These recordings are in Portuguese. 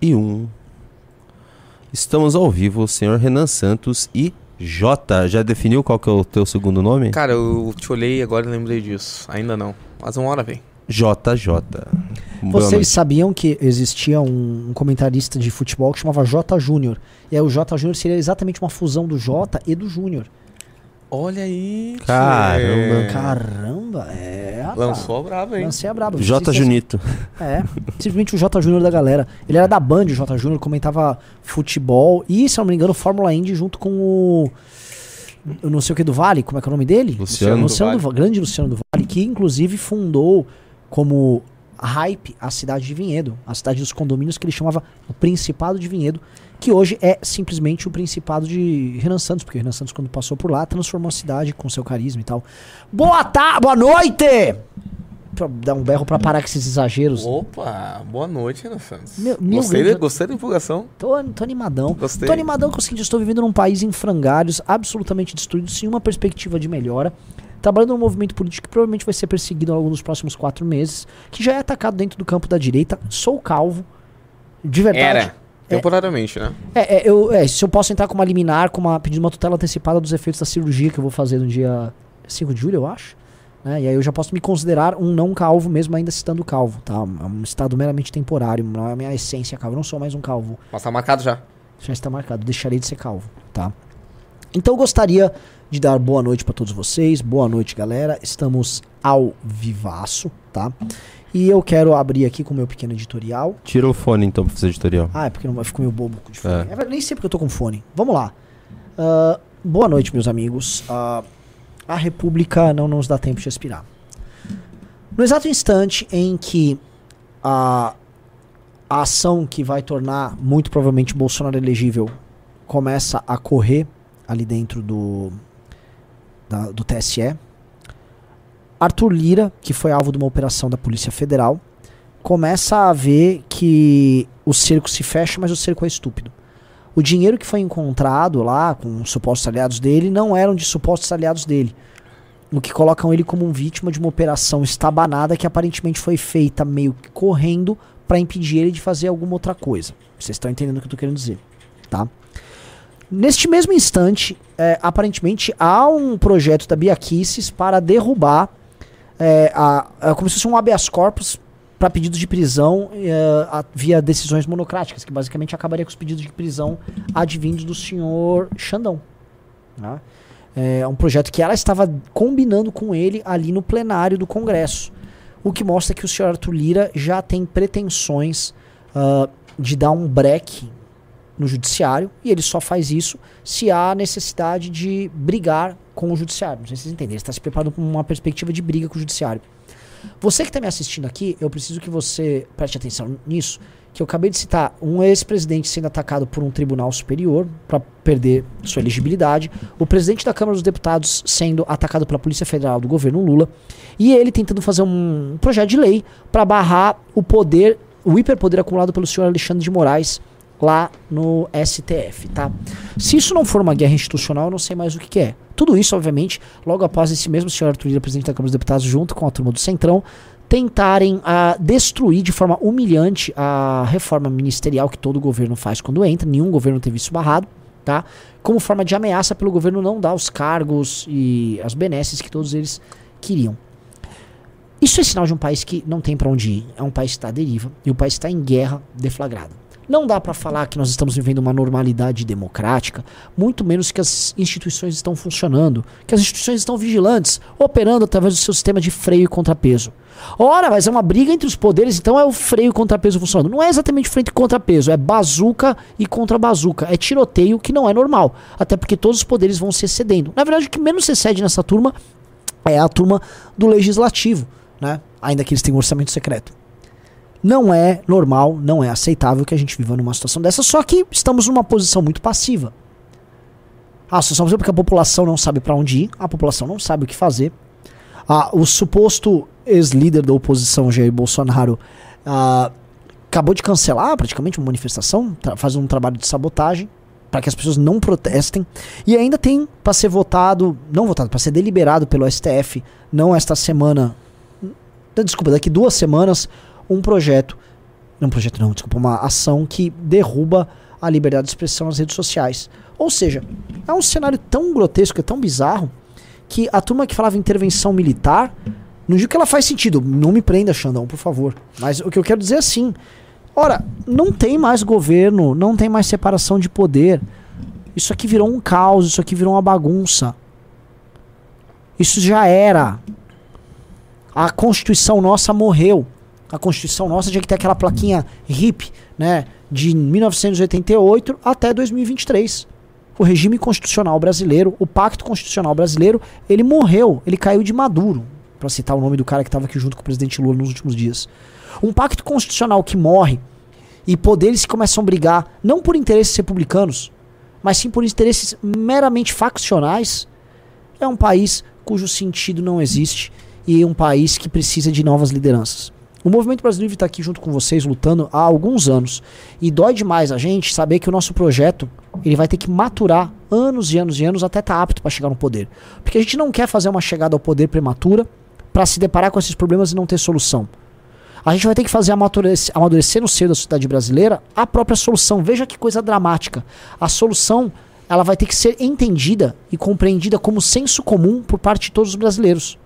e 1. Estamos ao vivo, senhor Renan Santos e J. Já definiu qual que é o teu segundo nome? Cara, eu te olhei agora e lembrei disso. Ainda não. Mas uma hora vem. JJ. Vocês sabiam que existia um, um comentarista de futebol que chamava J Júnior? E aí o J Júnior seria exatamente uma fusão do J e do Júnior. Olha aí. Caramba. Caramba, é. rapaz. Lançou a brava, hein? Lancei a braba. J. Junito. É, simplesmente o J Júnior da galera. Ele era da Band, o J Júnior comentava futebol e, se eu não me engano, Fórmula Indy junto com o. Eu não sei o que do Vale, como é que é o nome dele? Luciano. Luciano do do Vale. grande Luciano do Vale, que inclusive fundou como hype a cidade de Vinhedo, a cidade dos condomínios que ele chamava o Principado de Vinhedo, que hoje é simplesmente o Principado de Renan Santos, porque Renan Santos, quando passou por lá, transformou a cidade com seu carisma e tal. Boa tarde, boa noite! Pra dar um berro pra parar com esses exageros. Opa, boa noite, Renan Santos. Meu- meu gostei, da- gostei da empolgação. Tô, tô animadão. Gostei. Tô animadão com o seguinte, estou vivendo num país em frangalhos, absolutamente destruído, sem uma perspectiva de melhora. Trabalhando num movimento político que provavelmente vai ser perseguido ao longo dos próximos quatro meses, que já é atacado dentro do campo da direita. Sou calvo. De verdade. Era. Temporariamente, né? É, é, eu, é, se eu posso entrar com uma liminar, com uma pedindo uma tutela antecipada dos efeitos da cirurgia que eu vou fazer no dia 5 de julho, eu acho. né? E aí eu já posso me considerar um não calvo, mesmo ainda estando calvo, tá? É um estado meramente temporário, não é a minha essência calvo. Eu não sou mais um calvo Mas tá marcado já. já está marcado, deixarei de ser calvo, tá? Então eu gostaria de dar boa noite para todos vocês, boa noite galera, estamos ao vivaço, tá? E eu quero abrir aqui com o meu pequeno editorial. Tira o fone então pra fazer editorial. Ah, é porque não vai ficar meio bobo de fone. É. É nem sei porque eu tô com fone. Vamos lá. Ah, boa noite, meus amigos. Ah, a República não nos dá tempo de respirar. No exato instante em que a, a ação que vai tornar muito provavelmente Bolsonaro elegível começa a correr ali dentro do, da- do TSE, Arthur Lira, que foi alvo de uma operação da Polícia Federal, começa a ver que o cerco se fecha, mas o cerco é estúpido. O dinheiro que foi encontrado lá com os supostos aliados dele não eram de supostos aliados dele. O que colocam ele como um vítima de uma operação estabanada que aparentemente foi feita meio que correndo para impedir ele de fazer alguma outra coisa. Vocês estão entendendo o que eu tô querendo dizer, tá? Neste mesmo instante, é, aparentemente há um projeto da Bia para derrubar é, a, a- como se fosse um habeas corpus para pedidos de prisão é, a- via decisões monocráticas, que basicamente acabaria com os pedidos de prisão advindos do senhor Xandão. tá? É um projeto que ela estava combinando com ele ali no plenário do Congresso. O que mostra que o senhor Arthur Lira já tem pretensões ah, de dar um break no judiciário e ele só faz isso se há necessidade de brigar com o judiciário. Não sei se vocês entendem. Ele está se preparando para uma perspectiva de briga com o judiciário. Você que está me assistindo aqui, eu preciso que você preste atenção nisso, que eu acabei de citar um ex-presidente sendo atacado por um tribunal superior para perder sua elegibilidade, o presidente da Câmara dos Deputados sendo atacado pela Polícia Federal do governo Lula, e ele tentando fazer um projeto de lei para barrar o poder, o hiperpoder acumulado pelo senhor Alexandre de Moraes lá no STF, tá? Se isso não for uma guerra institucional, eu não sei mais o que, que é. Tudo isso, obviamente, logo após esse mesmo senhor Arthur Lira, presidente da Câmara dos Deputados, junto com a turma do Centrão, tentarem ah, destruir de forma humilhante a reforma ministerial que todo governo faz quando entra. Nenhum governo teve isso barrado, tá? Como forma de ameaça pelo governo não dar os cargos e as benesses que todos eles queriam. Isso é sinal de um país que não tem para onde ir. É um país que está à deriva e o país está em guerra deflagrada. Não dá para falar que nós estamos vivendo uma normalidade democrática, muito menos que as instituições estão funcionando, que as instituições estão vigilantes, operando através do seu sistema de freio e contrapeso. Ora, mas é uma briga entre os poderes, então é o freio e contrapeso funcionando. Não é exatamente frente e contrapeso, é bazuca e contra bazuca. É tiroteio que não é normal, até porque todos os poderes vão se excedendo. Na verdade, o que menos se excede nessa turma é a turma do legislativo, né? Ainda que eles tenham orçamento secreto. Não é normal, não é aceitável que a gente viva numa situação dessa, só que estamos numa posição muito passiva. Ah, situação passiva porque a população não sabe para onde ir, a população não sabe o que fazer. Ah, o suposto ex-líder da oposição, Jair Bolsonaro, ah, acabou de cancelar praticamente uma manifestação, fazendo um trabalho de sabotagem para que as pessoas não protestem. E ainda tem para ser votado, não votado, para ser deliberado pelo STF, não esta semana, desculpa, daqui duas semanas, um projeto Não, projeto não, desculpa, uma ação que derruba a liberdade de expressão nas redes sociais. Ou seja, é um cenário tão grotesco, é tão bizarro, que a turma que falava intervenção militar, não digo que ela faz sentido, não me prenda, Xandão, por favor. Mas o que eu quero dizer é assim: ora, não tem mais governo, não tem mais separação de poder. Isso aqui virou um caos, isso aqui virou uma bagunça. Isso já era. A Constituição nossa morreu. A Constituição nossa tinha que ter aquela plaquinha HIP, né? De 1988 até 2023. O regime constitucional brasileiro, o pacto constitucional brasileiro, ele morreu, ele caiu de maduro, para citar o nome do cara que estava aqui junto com o presidente Lula nos últimos dias. Um pacto constitucional que morre e poderes começam a brigar não por interesses republicanos, mas sim por interesses meramente faccionais, é um país cujo sentido não existe e um país que precisa de novas lideranças. O movimento brasileiro está aqui junto com vocês lutando há alguns anos e dói demais a gente saber que o nosso projeto ele vai ter que maturar anos e anos e anos até estar tá apto para chegar no poder, porque a gente não quer fazer uma chegada ao poder prematura para se deparar com esses problemas e não ter solução. A gente vai ter que fazer amadurecer, amadurecer no seio da sociedade brasileira a própria solução. Veja que coisa dramática. A solução ela vai ter que ser entendida e compreendida como senso comum por parte de todos os brasileiros.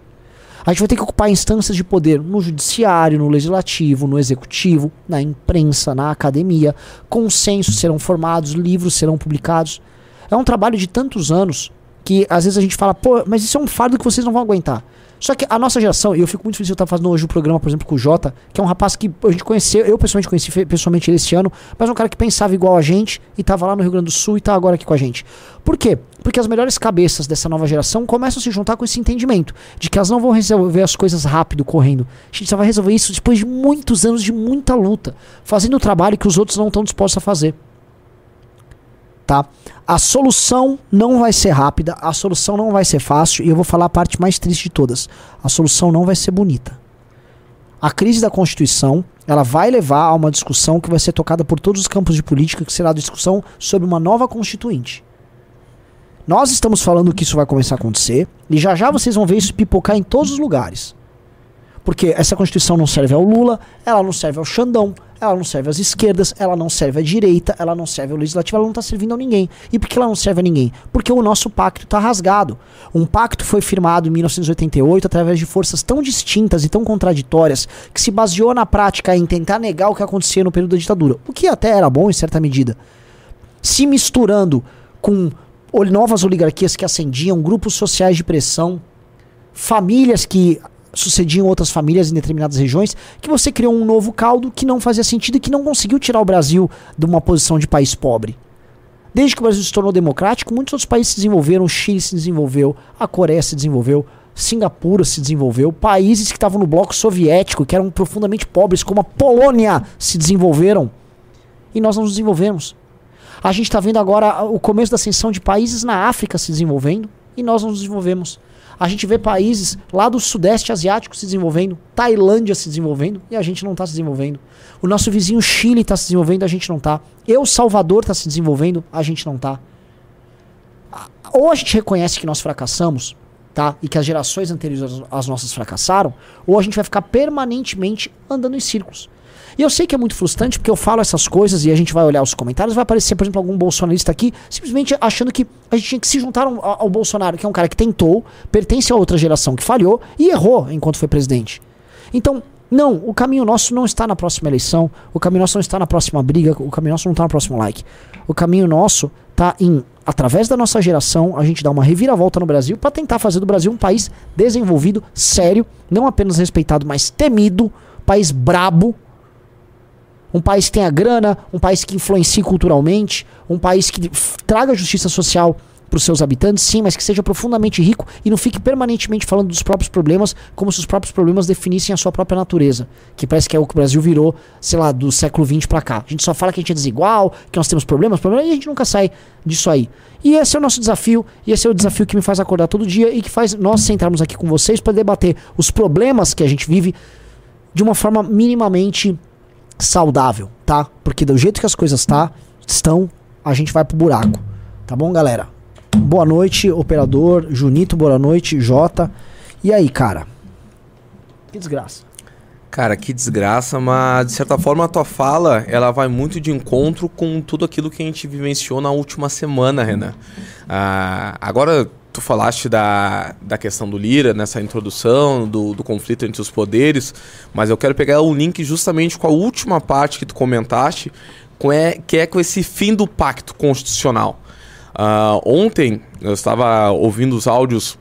A gente vai ter que ocupar instâncias de poder no judiciário, no legislativo, no executivo, na imprensa, na academia. Consensos serão formados, livros serão publicados. É um trabalho de tantos anos que às vezes a gente fala, pô, mas isso é um fardo que vocês não vão aguentar. Só que a nossa geração, e eu fico muito feliz de eu estar fazendo hoje o um programa, por exemplo, com o Jota, que é um rapaz que a gente conheceu, eu pessoalmente conheci pessoalmente ele esse ano, mas um cara que pensava igual a gente e estava lá no Rio Grande do Sul e está agora aqui com a gente. Por quê? Porque as melhores cabeças dessa nova geração começam a se juntar com esse entendimento de que elas não vão resolver as coisas rápido, correndo. A gente só vai resolver isso depois de muitos anos de muita luta, fazendo o trabalho que os outros não estão dispostos a fazer tá? A solução não vai ser rápida, a solução não vai ser fácil, e eu vou falar a parte mais triste de todas. A solução não vai ser bonita. A crise da Constituição, ela vai levar a uma discussão que vai ser tocada por todos os campos de política, que será a discussão sobre uma nova constituinte. Nós estamos falando que isso vai começar a acontecer, e já já vocês vão ver isso pipocar em todos os lugares. Porque essa Constituição não serve ao Lula, ela não serve ao Xandão, ela não serve às esquerdas, ela não serve à direita, ela não serve ao legislativo, ela não está servindo a ninguém. E por que ela não serve a ninguém? Porque o nosso pacto está rasgado. Um pacto foi firmado em 1988 através de forças tão distintas e tão contraditórias que se baseou na prática em tentar negar o que acontecia no período da ditadura, o que até era bom em certa medida. Se misturando com novas oligarquias que ascendiam, grupos sociais de pressão, famílias que sucediam outras famílias em determinadas regiões, que você criou um novo caldo que não fazia sentido e que não conseguiu tirar o Brasil de uma posição de país pobre. Desde que o Brasil se tornou democrático, muitos outros países se desenvolveram, o Chile se desenvolveu, a Coreia se desenvolveu, Singapura se desenvolveu, países que estavam no bloco soviético, que eram profundamente pobres, como a Polônia, se desenvolveram. E nós não nos desenvolvemos. A gente está vendo agora o começo da ascensão de países na África se desenvolvendo e nós não nos desenvolvemos. A gente vê países lá do Sudeste Asiático se desenvolvendo, Tailândia se desenvolvendo e a gente não está se desenvolvendo. O nosso vizinho Chile está se desenvolvendo, a gente não está. Eu, Salvador, está se desenvolvendo, a gente não está. Ou a gente reconhece que nós fracassamos, tá? E que as gerações anteriores às nossas fracassaram, ou a gente vai ficar permanentemente andando em círculos. E eu sei que é muito frustrante porque eu falo essas coisas e a gente vai olhar os comentários, vai aparecer, por exemplo, algum bolsonarista aqui simplesmente achando que a gente tinha que se juntar ao, ao Bolsonaro, que é um cara que tentou, pertence a outra geração que falhou e errou enquanto foi presidente. Então, não, o caminho nosso não está na próxima eleição, o caminho nosso não está na próxima briga, o caminho nosso não está no próximo like. O caminho nosso está em, através da nossa geração, a gente dar uma reviravolta no Brasil para tentar fazer do Brasil um país desenvolvido, sério, não apenas respeitado, mas temido, país brabo, um país que tenha grana, um país que influencie culturalmente, um país que traga justiça social para os seus habitantes, sim, mas que seja profundamente rico e não fique permanentemente falando dos próprios problemas, como se os próprios problemas definissem a sua própria natureza. Que parece que é o que o Brasil virou, sei lá, do século XX para cá. A gente só fala que a gente é desigual, que nós temos problemas, problemas, e a gente nunca sai disso aí. E esse é o nosso desafio, e esse é o desafio que me faz acordar todo dia e que faz nós sentarmos aqui com vocês para debater os problemas que a gente vive de uma forma minimamente saudável, tá? Porque do jeito que as coisas tá, estão, a gente vai pro buraco. Tá bom, galera? Boa noite, operador. Junito, boa noite. Jota. E aí, cara? Que desgraça. Cara, que desgraça, mas de certa forma a tua fala, ela vai muito de encontro com tudo aquilo que a gente vivenciou na última semana, Renan. Ah, agora, tu falaste da, da questão do Lira nessa introdução, do, do conflito entre os poderes, mas eu quero pegar o link justamente com a última parte que tu comentaste, com é, que é com esse fim do pacto constitucional. Ah, ontem eu estava ouvindo os áudios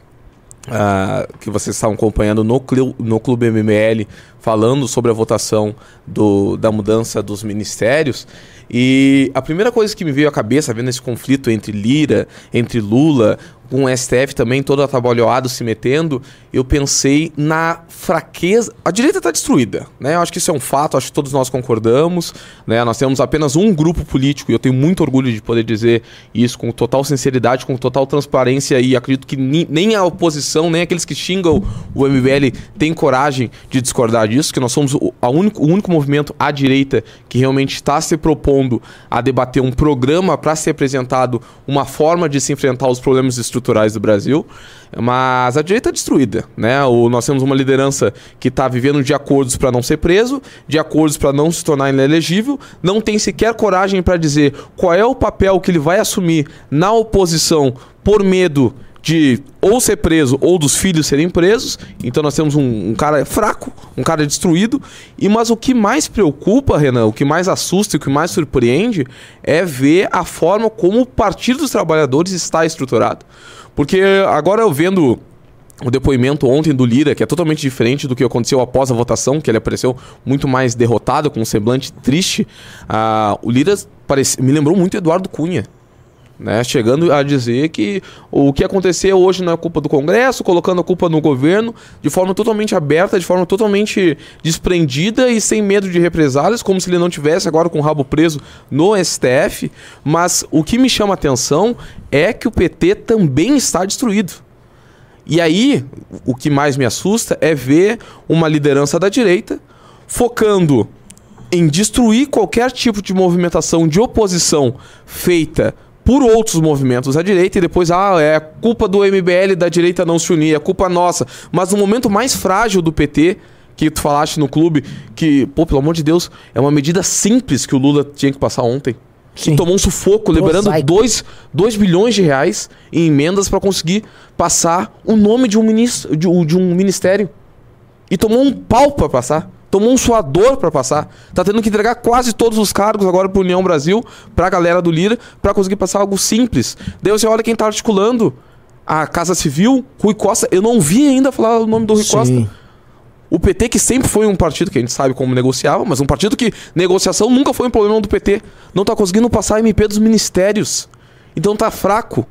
Uh, que vocês estavam acompanhando no, no Clube MML, falando sobre a votação do, da mudança dos ministérios. E a primeira coisa que me veio à cabeça, vendo esse conflito entre Lira, entre Lula, com o STF também todo atabalhoado se metendo, eu pensei na fraqueza. A direita está destruída, né? Eu acho que isso é um fato, acho que todos nós concordamos, né? Nós temos apenas um grupo político e eu tenho muito orgulho de poder dizer isso com total sinceridade, com total transparência e acredito que nem a oposição, nem aqueles que xingam o MBL têm coragem de discordar disso, que nós somos o, único, o único movimento à direita que realmente está se propondo a debater um programa para ser apresentado uma forma de se enfrentar os problemas estruturais estruturais do Brasil, mas a direita é destruída, né? O, nós temos uma liderança que está vivendo de acordos para não ser preso, de acordos para não se tornar inelegível, não tem sequer coragem para dizer qual é o papel que ele vai assumir na oposição por medo de ou ser preso ou dos filhos serem presos. Então nós temos um, um, cara fraco, um cara destruído. E mas o que mais preocupa, Renan, o que mais assusta e o que mais surpreende é ver a forma como o Partido dos Trabalhadores está estruturado. Porque agora eu vendo o depoimento ontem do Lira, que é totalmente diferente do que aconteceu após a votação, que ele apareceu muito mais derrotado, com um semblante triste. Uh, o Lira parece, me lembrou muito Eduardo Cunha. Né, chegando a dizer que o que aconteceu hoje não é culpa do Congresso, colocando a culpa no governo de forma totalmente aberta, de forma totalmente desprendida e sem medo de represálias, como se ele não tivesse agora com o rabo preso no STF. Mas o que me chama a atenção é que o PT também está destruído. E aí, o que mais me assusta é ver uma liderança da direita focando em destruir qualquer tipo de movimentação de oposição feita por outros movimentos à direita e depois, ah, é culpa do MBL da direita não se unir, é culpa nossa. Mas no momento mais frágil do PT, que tu falaste no clube, que, pô, pelo amor de Deus, é uma medida simples que o Lula tinha que passar ontem. Sim. tomou um sufoco, liberando 2 bilhões de reais em emendas para conseguir passar o nome de um, ministro, de, de um ministério. E tomou um pau para passar tomou um suador para passar. Tá tendo que entregar quase todos os cargos agora pro União Brasil, pra galera do Lira, para conseguir passar algo simples. Daí você olha quem tá articulando a Casa Civil, Rui Costa. Eu não vi ainda falar o nome do Rui Sim. Costa. O PT, que sempre foi um partido que a gente sabe como negociava, mas um partido que negociação nunca foi um problema do PT, não tá conseguindo passar a MP dos ministérios. Então tá fraco.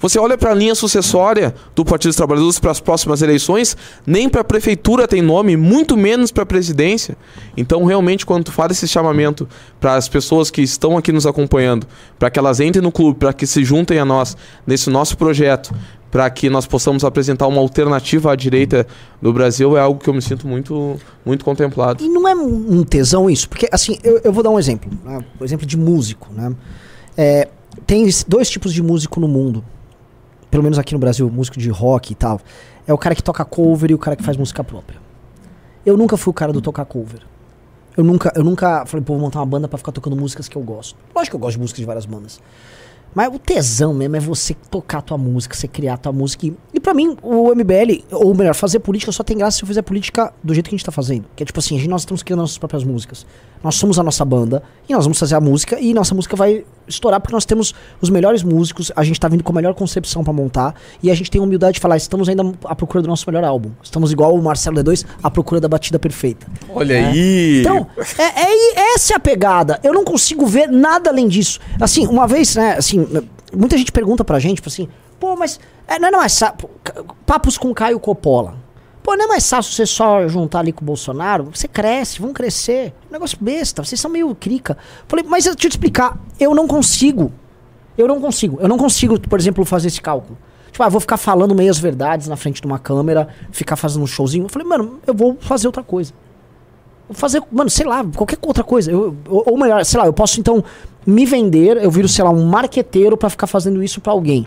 Você olha para a linha sucessória do Partido dos Trabalhadores para as próximas eleições, nem para a prefeitura tem nome, muito menos para a presidência. Então, realmente, quando tu faz esse chamamento para as pessoas que estão aqui nos acompanhando, para que elas entrem no clube, para que se juntem a nós nesse nosso projeto, para que nós possamos apresentar uma alternativa à direita do Brasil é algo que eu me sinto muito, muito contemplado. E não é um tesão isso? Porque, assim, eu, eu vou dar um exemplo. Né? Um exemplo de músico. Né? É, tem dois tipos de músico no mundo pelo menos aqui no Brasil, músico de rock e tal, é o cara que toca cover e o cara que faz música própria. Eu nunca fui o cara do tocar cover. Eu nunca, eu nunca falei, pô, vou montar uma banda para ficar tocando músicas que eu gosto. Lógico que eu gosto de músicas de várias bandas. Mas o tesão mesmo é você tocar a tua música, você criar a tua música. E, e pra mim, o MBL, ou melhor, fazer política só tem graça se eu fizer política do jeito que a gente tá fazendo. Que é tipo assim, a gente, nós estamos criando nossas próprias músicas. Nós somos a nossa banda e nós vamos fazer a música e nossa música vai estourar porque nós temos os melhores músicos, a gente tá vindo com a melhor concepção para montar e a gente tem a humildade de falar, estamos ainda à procura do nosso melhor álbum. Estamos igual o Marcelo D2 à procura da batida perfeita. Olha é. aí! Então, é, é, essa é a pegada. Eu não consigo ver nada além disso. Assim, uma vez, né, assim, muita gente pergunta pra gente, tipo assim, pô, mas é, não é mais papos com Caio Coppola. Pô, não é mais fácil você só juntar ali com o Bolsonaro? Você cresce, vão crescer. negócio besta, vocês são meio crica. Falei, mas deixa eu te explicar, eu não consigo. Eu não consigo. Eu não consigo, por exemplo, fazer esse cálculo. Tipo, ah, vou ficar falando meias verdades na frente de uma câmera, ficar fazendo um showzinho. Eu falei, mano, eu vou fazer outra coisa. Vou fazer, mano, sei lá, qualquer outra coisa. Eu, ou, ou melhor, sei lá, eu posso então me vender, eu viro, sei lá, um marqueteiro para ficar fazendo isso para alguém.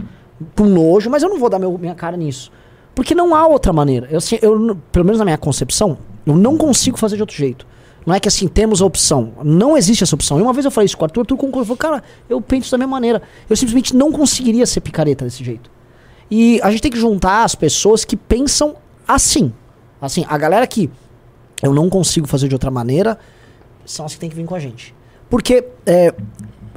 Por nojo, mas eu não vou dar meu, minha cara nisso. Porque não há outra maneira. Eu, assim, eu, pelo menos na minha concepção, Eu não consigo fazer de outro jeito. Não é que assim, temos a opção. Não existe essa opção. E uma vez eu falei isso com o Arthur, o Arthur concordou. Falou, cara, eu penso da minha maneira. Eu simplesmente não conseguiria ser picareta desse jeito. E a gente tem que juntar as pessoas que pensam assim. Assim, a galera que eu não consigo fazer de outra maneira são as que tem que vir com a gente. Porque é,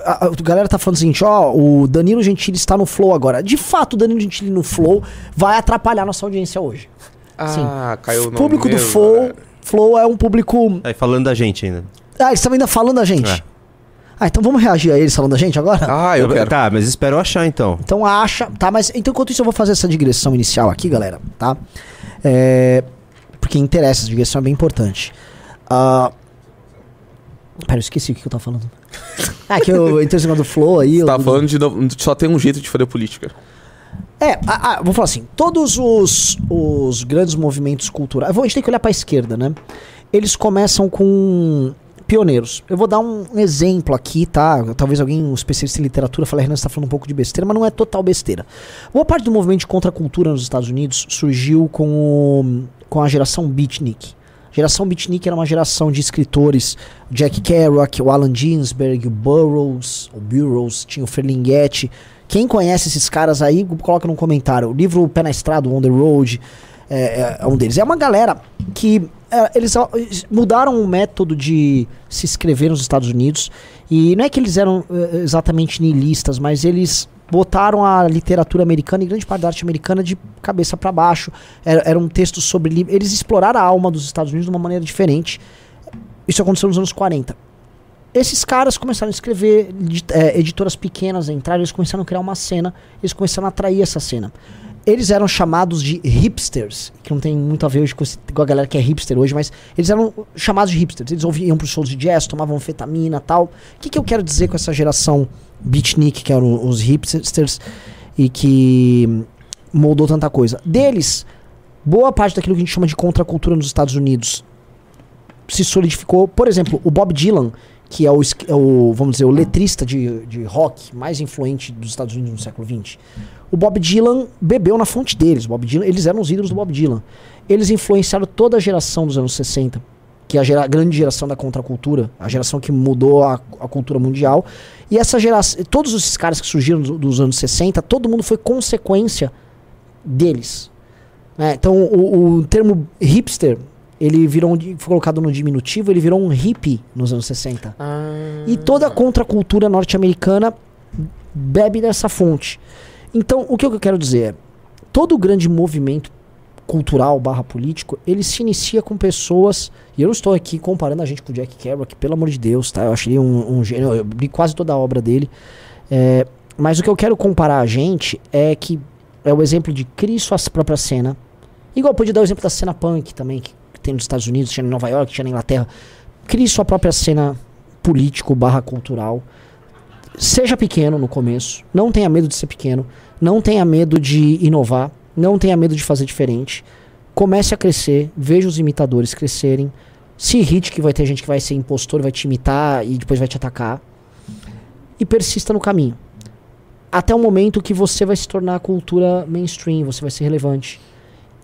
a, a galera tá falando o seguinte, ó, o Danilo Gentili está no Flow agora. De fato, o Danilo Gentili no Flow vai atrapalhar nossa audiência hoje. Ah, caiu O no público do Flow? Flow é um público... Aí falando da gente ainda. Ah, eles estão ainda falando da gente. É. Ah, então vamos reagir a eles falando da gente agora? Ah, eu quero. Tá, mas espero eu achar então. Então acha, tá? Mas então enquanto isso eu vou fazer essa digressão inicial aqui, galera, tá? É, porque interessa, essa digressão é bem importante. Ah, pera, eu esqueci o que eu tava falando. Ah, que eu entrei em cima do Flow aí. Você eu- tava falando de não- só tem um jeito de fazer política. É, ah, ah, vou falar assim, todos os, os grandes movimentos culturais. A gente tem que olhar pra esquerda, né? Eles começam com pioneiros. Eu vou dar um exemplo aqui, tá? Talvez alguém, um especialista em literatura, fale, Renan, você tá falando um pouco de besteira, mas não é total besteira. Boa parte do movimento de contracultura nos Estados Unidos surgiu com, o, com a geração beatnik. Geração beatnik era uma geração de escritores, Jack Kerouac, o Alan Ginsberg, o Burroughs, o Burroughs, tinha o Ferlinghetti. Quem conhece esses caras aí, coloca no comentário. O livro Pé na Estrada, On the Road, é, é- é um deles. É uma galera que é, eles, mudaram o método de se escrever nos Estados Unidos. E não é que eles eram é, exatamente nihilistas, mas eles botaram a literatura americana e grande parte da arte americana de cabeça para baixo. Era, era um texto sobre. Eles exploraram a alma dos Estados Unidos de uma maneira diferente. Isso aconteceu nos anos 40 esses caras começaram a escrever, é, editoras pequenas entraram, eles começaram a criar uma cena, eles começaram a atrair essa cena. Eles eram chamados de hipsters, que não tem muito a ver hoje com, esse- com a galera que é hipster hoje, mas eles eram chamados de hipsters. Eles ouviam pros shows de jazz, tomavam anfetamina tal. O que, que eu quero dizer com essa geração beatnik, que eram os hipsters, e que moldou tanta coisa? Deles, boa parte daquilo que a gente chama de contracultura nos Estados Unidos se solidificou. Por exemplo, o Bob Dylan, que é o, é o, vamos dizer, o letrista de, de rock mais influente dos Estados Unidos no século XX. O Bob Dylan bebeu na fonte deles. Bob Dylan, eles eram os ídolos do Bob Dylan. Eles influenciaram toda a geração dos anos 60, que é a, gera- a grande geração da contracultura, a geração que mudou a, a cultura mundial. E essa geração, todos esses caras que surgiram do- dos anos 60, todo mundo foi consequência deles. né? Então, o, o termo hipster, ele virou, um, foi colocado no diminutivo, ele virou um hippie nos anos 60. E toda a contracultura norte-americana bebe dessa fonte. Então, o que eu quero dizer é, todo grande movimento cultural barra político, ele se inicia com pessoas, e eu não estou aqui comparando a gente com o Jack Kerouac, pelo amor de Deus, tá? Eu achei um, um gênio, eu li quase toda a obra dele. É, mas o que eu quero comparar a gente é que é o exemplo de crie sua própria cena. Igual eu podia dar o exemplo da cena punk também, que tem nos Estados Unidos, tinha em Nova York, tinha na Inglaterra. Crie sua própria cena político barra cultural. Seja pequeno no começo, não tenha medo de ser pequeno, não tenha medo de inovar, não tenha medo de fazer diferente. Comece a crescer, veja os imitadores crescerem. Se irrite que vai ter gente que vai ser impostor, vai te imitar e depois vai te atacar. E persista no caminho. Até o momento que você vai se tornar cultura mainstream, você vai ser relevante.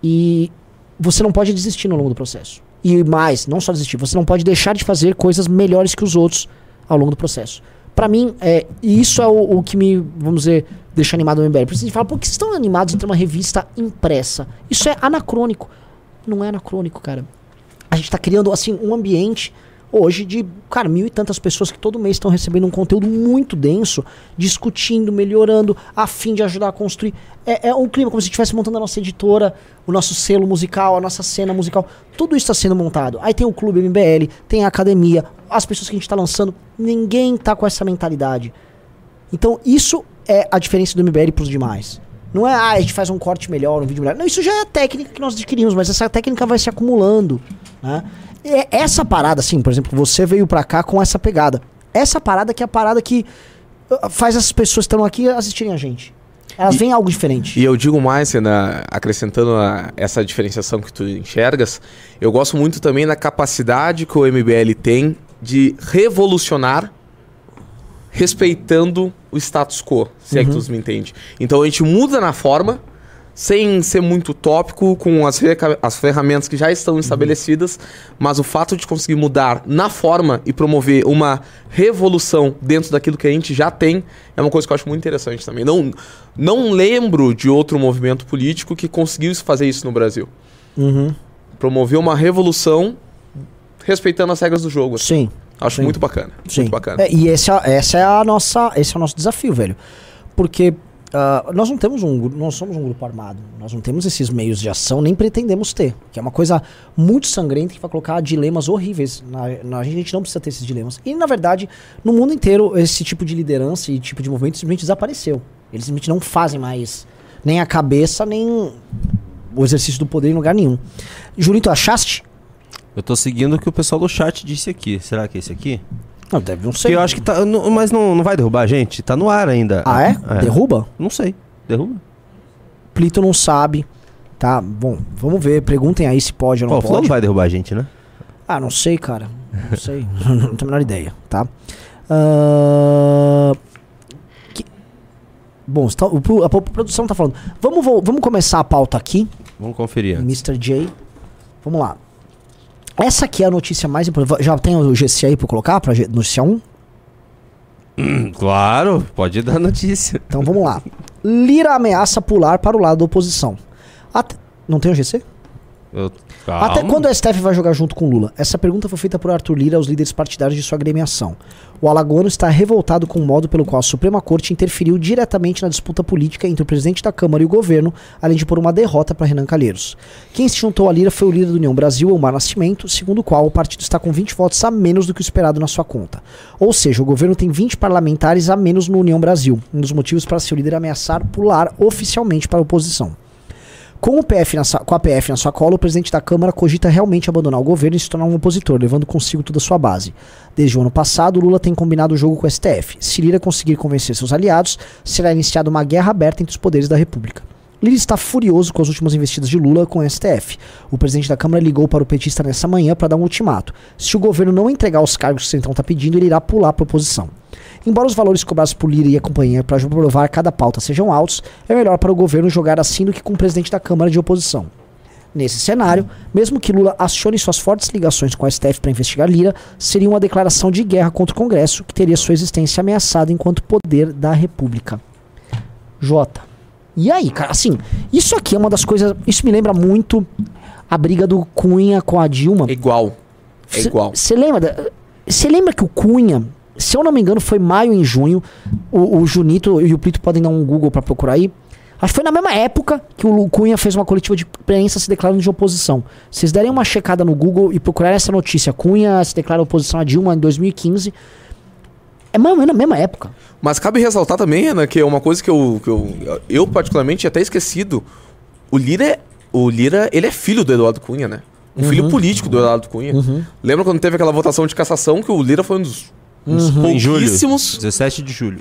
E você não pode desistir no longo do processo. E mais, não só desistir, você não pode deixar de fazer coisas melhores que os outros ao longo do processo. Pra mim, é, isso é o, o que me, vamos dizer, deixa animado no MBL. A gente fala, por que vocês estão animados em ter uma revista impressa? Isso é anacrônico. Não é anacrônico, cara. A gente tá criando, assim, um ambiente hoje de, cara, mil e tantas pessoas que todo mês estão recebendo um conteúdo muito denso, discutindo, melhorando, a fim de ajudar a construir. É, é um clima como se estivesse montando a nossa editora, o nosso selo musical, a nossa cena musical. Tudo isso está sendo montado. Aí tem o Clube MBL, tem a academia, as pessoas que a gente está lançando. Ninguém tá com essa mentalidade. Então, isso é a diferença do MBL pros demais. Não é, ah, a gente faz um corte melhor, um vídeo melhor. Não, isso já é a técnica que nós adquirimos, mas essa técnica vai se acumulando. Né? É essa parada, assim, por exemplo, você veio pra cá com essa pegada. Essa parada que é a parada que uh, faz as pessoas que estão aqui assistirem a gente. Elas E- veem algo diferente. E eu digo mais, Renan, acrescentando a- essa diferenciação que tu enxergas, eu gosto muito também da capacidade que o MBL tem de revolucionar respeitando o status quo, se é que tu me entende. Então a gente muda na forma, sem ser muito tópico, com as, as ferramentas que já estão estabelecidas, mas o fato de conseguir mudar na forma e promover uma revolução dentro daquilo que a gente já tem é uma coisa que eu acho muito interessante também. Não, não lembro de outro movimento político que conseguiu fazer isso no Brasil. Uhum. Promover uma revolução respeitando as regras do jogo. assim. Sim. Acho Sim. muito bacana. Sim. Muito bacana. É, e esse é, essa é a nossa, esse é o nosso desafio, velho. Porque ah, nós não temos um, nós somos um grupo armado. Nós não temos esses meios de ação, nem pretendemos ter. Que é uma coisa muito sangrenta que vai colocar dilemas horríveis. Na, na- a gente não precisa ter esses dilemas. E na verdade, no mundo inteiro, esse tipo de liderança e tipo de movimento simplesmente desapareceu. Eles simplesmente não fazem mais nem a cabeça, nem o exercício do poder em lugar nenhum. Julito, achaste? Eu tô seguindo o que o pessoal do chat disse aqui. Será que é esse aqui? Não, deve não sei. eu acho que tá. no- mas não, não vai derrubar a gente? Tá no ar ainda. Ah, é? Derruba? Não sei. Derruba? Plito não sabe. Tá, bom, vamos ver. Perguntem aí se pode ou não o Flow pode. não vai derrubar a gente, né? Ah, não sei, cara. Não sei. não tenho a menor ideia, tá? Ah, que- Bom, está- o pro- a, pro- produção tá falando. Vamos, vamos começar a pauta aqui, Vamos conferir. antes. Mr. J. Vamos lá. Essa aqui é a notícia mais importante. Já tem o GC aí pra colocar, pra notícia 1? Claro, pode dar notícia. Então vamos lá. Lira ameaça pular para o lado da oposição. Até- Não tem o GC? Eu-. Até quando o STF vai jogar junto com Lula? Essa pergunta foi feita por Arthur Lira aos líderes partidários de sua agremiação. O alagoano está revoltado com o modo pelo qual a Suprema Corte interferiu diretamente na disputa política entre o presidente da Câmara e o governo, além de pôr uma derrota para Renan Calheiros. Quem se juntou a Lira foi o líder da União Brasil, Omar Nascimento, segundo o qual o partido está com 20 votos a menos do que o esperado na sua conta. Ou seja, o governo tem 20 parlamentares a menos no União Brasil, um dos motivos para seu líder ameaçar pular oficialmente para a oposição. Com, o PF na com a PF na sua cola, o presidente da Câmara cogita realmente abandonar o governo e se tornar um opositor, levando consigo toda a sua base. Desde o ano passado, Lula tem combinado o jogo com o STF. Se Lira conseguir convencer seus aliados, será iniciada uma guerra aberta entre os poderes da República. Lira está furioso com as últimas investidas de Lula com o STF. O presidente da Câmara ligou para o petista nessa manhã para dar um ultimato. Se o governo não entregar os cargos que o Centrão está pedindo, ele irá pular para a oposição. Embora os valores cobrados por Lira e a companhia para aprovar cada pauta sejam altos, é melhor para o governo jogar assim do que com o presidente da Câmara de oposição. Nesse cenário, mesmo que Lula acione suas fortes ligações com a STF para investigar Lira, seria uma declaração de guerra contra o Congresso, que teria sua existência ameaçada enquanto poder da República. Jota. E aí, cara, assim, isso aqui é uma das coisas. Isso me lembra muito a briga do Cunha com a Dilma. Igual. É igual. Você lembra? Você lembra que o Cunha, se eu não me engano, foi maio em junho. O, o Junito e o Plito podem dar um Google pra procurar aí. Acho que foi na mesma época que o Cunha fez uma coletiva de imprensa se declarando de oposição. Vocês derem uma checada no Google e procurarem essa notícia. Cunha se declara oposição a Dilma em 2015. É mais ou menos na mesma época. Mas cabe ressaltar também, Renan, que é uma coisa que eu, que eu, eu particularmente tinha até esquecido. O Lira, é- o Lira, ele é filho do Eduardo Cunha, né? Um filho político do Eduardo Cunha. Lembra quando teve aquela votação de cassação que o Lira foi um dos, um dos Em julho. pouquíssimos... 17 de julho.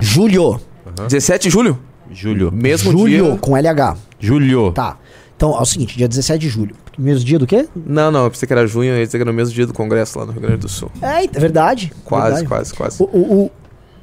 Julho. 17 de julho? Julho. Mesmo julho dia... com LH. Julho. Tá. Então, é o seguinte, dia 17 de julho. Mesmo dia do quê? Não, não, eu pensei que era junho, eu ia dizer que era no mesmo dia do Congresso lá no Rio Grande do Sul. É, é verdade. Quase, verdade. quase, quase. O, o, o-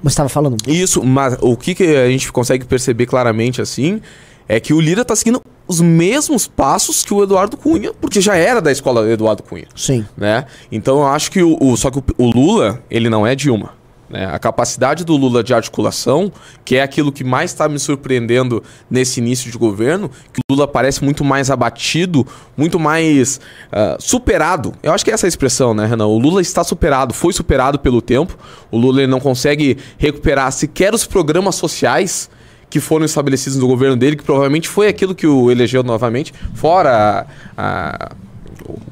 Você estava falando? Isso, mas o que, que a gente consegue perceber claramente assim é que o Lira tá seguindo os mesmos passos que o Eduardo Cunha, porque já era da escola Eduardo Cunha, Sim. né? Então eu acho que o, o- só que o, o Lula, ele não é Dilma. Né? A capacidade do Lula de articulação, que é aquilo que mais está me surpreendendo nesse início de governo, que o Lula parece muito mais abatido, muito mais ah, superado. Eu acho que é essa a expressão, né, Renan? O Lula está superado, foi superado pelo tempo. O Lula não consegue recuperar sequer os programas sociais que foram estabelecidos no governo dele, que provavelmente foi aquilo que o elegeu novamente, fora a- a-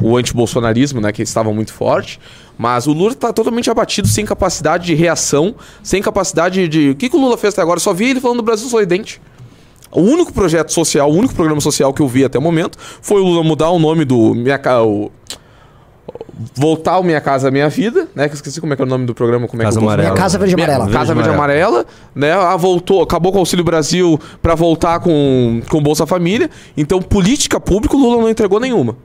o antibolsonarismo, né, que estava muito forte. Mas o Lula está totalmente abatido, sem capacidade de reação, sem capacidade de. O que, que o Lula fez até agora? Eu só vi ele falando do Brasil sorridente. O único projeto social, o único programa social que eu vi até o momento foi o Lula mudar o nome do Minha o Voltar o Minha Casa Minha Vida, né? Que eu esqueci como é que é o nome do programa. Como é Casa que eu posso- Amarela. Minha Casa Verde e Minha- Amarela. Casa Verde Amarela, né? Ah, voltou, acabou com o Auxílio Brasil para voltar com, com Bolsa Família. Então, política pública, o Lula não entregou nenhuma.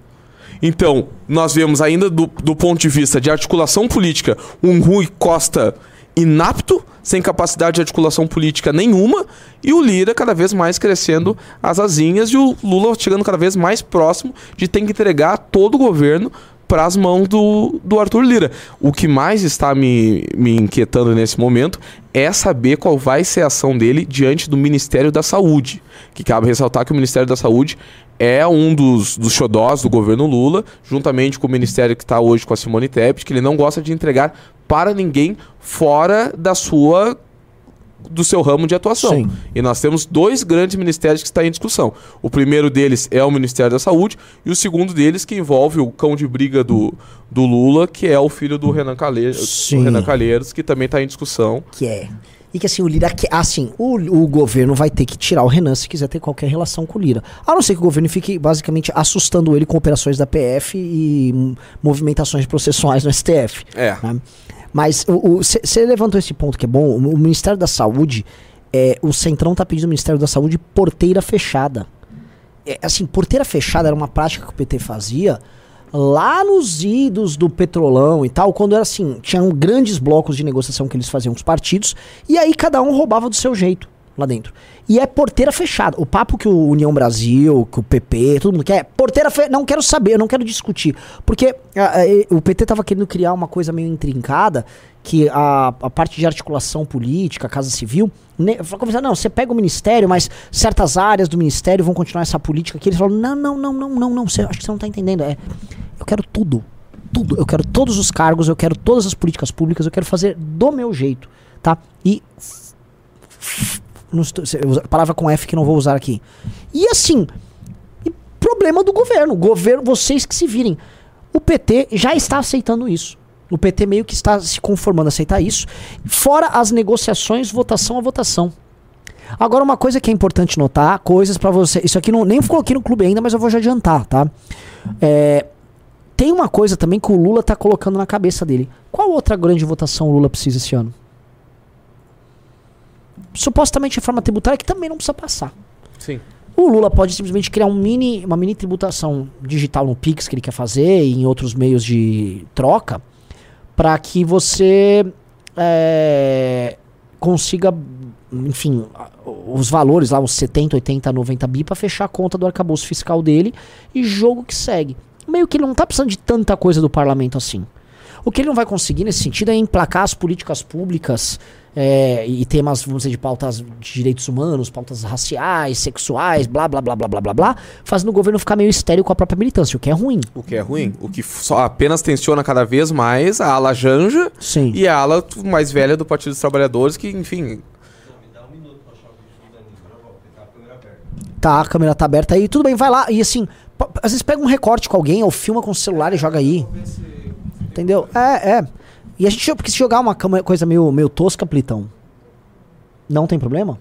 Então, nós vemos ainda do, do ponto de vista de articulação política um Rui Costa inapto, sem capacidade de articulação política nenhuma, e o Lira cada vez mais crescendo as asinhas e o Lula chegando cada vez mais próximo de ter que entregar todo o governo para as mãos do, do Arthur Lira. O que mais está me, me inquietando nesse momento é saber qual vai ser a ação dele diante do Ministério da Saúde. Que cabe ressaltar que o Ministério da Saúde é um dos, dos xodós do governo Lula, juntamente com o ministério que está hoje com a Simone Tebet, que ele não gosta de entregar para ninguém fora da sua do seu ramo de atuação. Sim. E nós temos dois grandes ministérios que estão em discussão. O primeiro deles é o Ministério da Saúde e o segundo deles que envolve o cão de briga do, do Lula, que é o filho do Renan Calheiros, do Renan Calheiros que também está em discussão. Que é. E que assim, o Lira. Assim, o, o governo vai ter que tirar o Renan se quiser ter qualquer relação com o Lira. A não ser que o governo fique basicamente assustando ele com operações da PF e movimentações processuais no STF. É. Né? Mas você levantou esse ponto que é bom. O, o Ministério da Saúde, é, o Centrão tá pedindo ao Ministério da Saúde porteira fechada. É, assim, porteira fechada era uma prática que o PT fazia lá nos idos do petrolão e tal, quando era assim, tinham grandes blocos de negociação que eles faziam com os partidos, e aí cada um roubava do seu jeito lá dentro. E é porteira fechada. O papo que o União Brasil, que o PP, todo mundo quer, porteira fechada. Não quero saber, não quero discutir. Porque o PT tava querendo criar uma coisa meio intrincada, que a, a parte de articulação política, Casa Civil, ne, não, você pega o ministério, mas certas áreas do ministério vão continuar essa política aqui. Eles falam, não, não, não, não, não, não, você, acho que você não tá entendendo. É, eu quero tudo. Tudo. Eu quero todos os cargos, eu quero todas as políticas públicas, eu quero fazer do meu jeito, tá? E a palavra com F que não vou usar aqui. E assim, problema do governo. Governo, vocês que se virem. O PT já está aceitando isso. O PT meio que está se conformando a aceitar isso. Fora as negociações, votação a votação. Agora, uma coisa que é importante notar, coisas para você. Isso aqui não, nem coloquei no clube ainda, mas eu vou já adiantar, tá? É, tem uma coisa também que o Lula tá colocando na cabeça dele. Qual outra grande votação o Lula precisa esse ano? Supostamente reforma tributária que também não precisa passar. Sim. O Lula pode simplesmente criar um mini, uma mini tributação digital no Pix que ele quer fazer e em outros meios de troca para que você é, consiga, enfim, os valores lá, uns 70, 80, 90 bi para fechar a conta do arcabouço fiscal dele e jogo que segue. Meio que ele não tá precisando de tanta coisa do parlamento assim. O que ele não vai conseguir nesse sentido é emplacar as políticas públicas é, e temas, vamos dizer, de pautas de direitos humanos, pautas raciais, sexuais, blá, blá, blá, blá, blá, blá, blá, fazendo o governo ficar meio estéreo com a própria militância, o que é ruim. O que é ruim. O que só apenas tensiona cada vez mais a ala janja Sim. e a ala mais velha do Partido dos Trabalhadores, que, enfim... Tá, a câmera tá aberta aí, tudo bem, vai lá. E assim, às vezes pega um recorte com alguém, ou filma com o celular e joga aí. Entendeu? É, é. E a gente, porque se jogar uma coisa meio, meio tosca, Plitão, não tem problema?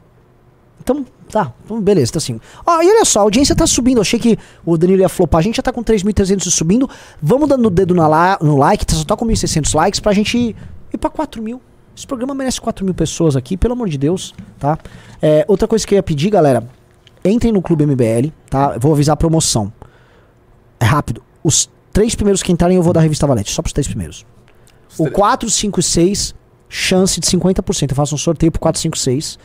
Então, tá, então beleza, tá assim. Ó, e olha só, a audiência tá subindo. Achei que o Danilo ia flopar. A gente já tá com 3.300 subindo. Vamos dando o dedo na no like, tá, só tá com 1.600 likes pra gente ir pra 4 mil. Esse programa merece 4 mil pessoas aqui, pelo amor de Deus, tá? É, outra coisa que eu ia pedir, galera, entrem no Clube MBL, tá? Vou avisar a promoção. É rápido. Os três primeiros que entrarem eu vou dar a revista Valete, só pros três primeiros. O 4, 5 e 6, chance de 50%. Eu faço um sorteio pro 4, 5, 6.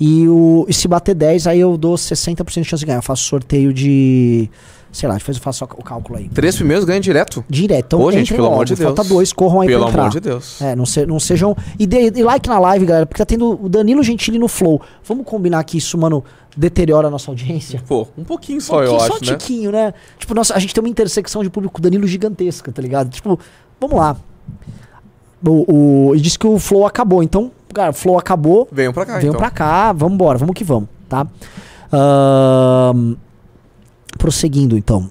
E, o, e se bater 10, aí eu dou 60% de chance de ganhar. Eu faço sorteio de. Sei lá, depois eu faço o cálculo aí. Três primeiros ganham direto? Direto. Então, Pô, gente, pelo logo. amor de Deus. Falta dois, corram aí pelo pra entrar. Pelo amor de Deus. É, não, se, não sejam. E, de, e like na live, galera, porque tá tendo o Danilo Gentili no Flow. Vamos combinar que isso, mano, deteriora a nossa audiência? Pô, um pouquinho só, um pouquinho, eu só acho. Só um tiquinho, né? Tipo, nossa, a gente tem uma intersecção de público Danilo gigantesca, tá ligado? Tipo, vamos lá. O, o, e disse que o Flow acabou. Então, cara, o Flow acabou. Venham pra cá, Venham então. pra cá, vamos embora, vamos que vamos, tá? Uh, prosseguindo, então.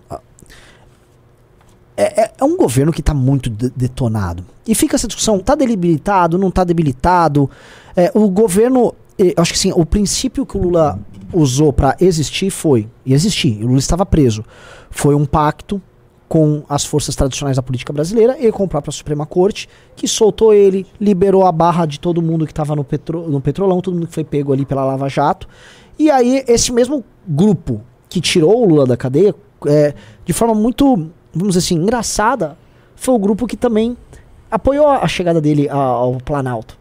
É, é, é, um governo que tá muito de detonado. E fica essa discussão, tá debilitado, não tá debilitado? É, o governo, acho que sim, o princípio que o Lula usou para existir foi, e existir, o Lula estava preso, foi um pacto com as forças tradicionais da política brasileira e com a própria Suprema Corte, que soltou ele, liberou a barra de todo mundo que estava no, petro, no petrolão, todo mundo que foi pego ali pela Lava Jato. E aí, esse mesmo grupo que tirou o Lula da cadeia, é, de forma muito, vamos dizer assim, engraçada, foi o grupo que também apoiou a chegada dele ao Planalto.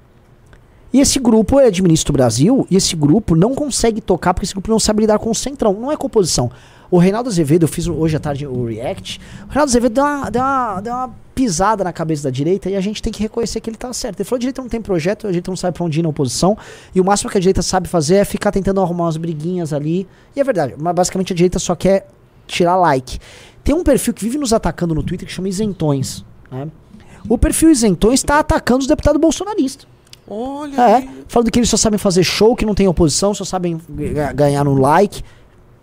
E esse grupo administra o Brasil e esse grupo não consegue tocar porque esse grupo não sabe lidar com o centrão. Não é composição. O Reinaldo Azevedo, eu fiz hoje à tarde o React. O Reinaldo Azevedo deu uma, deu, uma, deu uma pisada na cabeça da direita e a gente tem que reconhecer que ele tá certo. Ele falou: a direita não tem projeto, a direita não sabe pra onde ir na oposição. E o máximo que a direita sabe fazer é ficar tentando arrumar umas briguinhas ali. E é verdade, mas basicamente a direita só quer tirar like. Tem um perfil que vive nos atacando no Twitter que chama Isentões. Né? O perfil Isentões está atacando os deputados bolsonaristas. Olha. É, aí. falando que eles só sabem fazer show, que não tem oposição, só sabem ga- ganhar no like.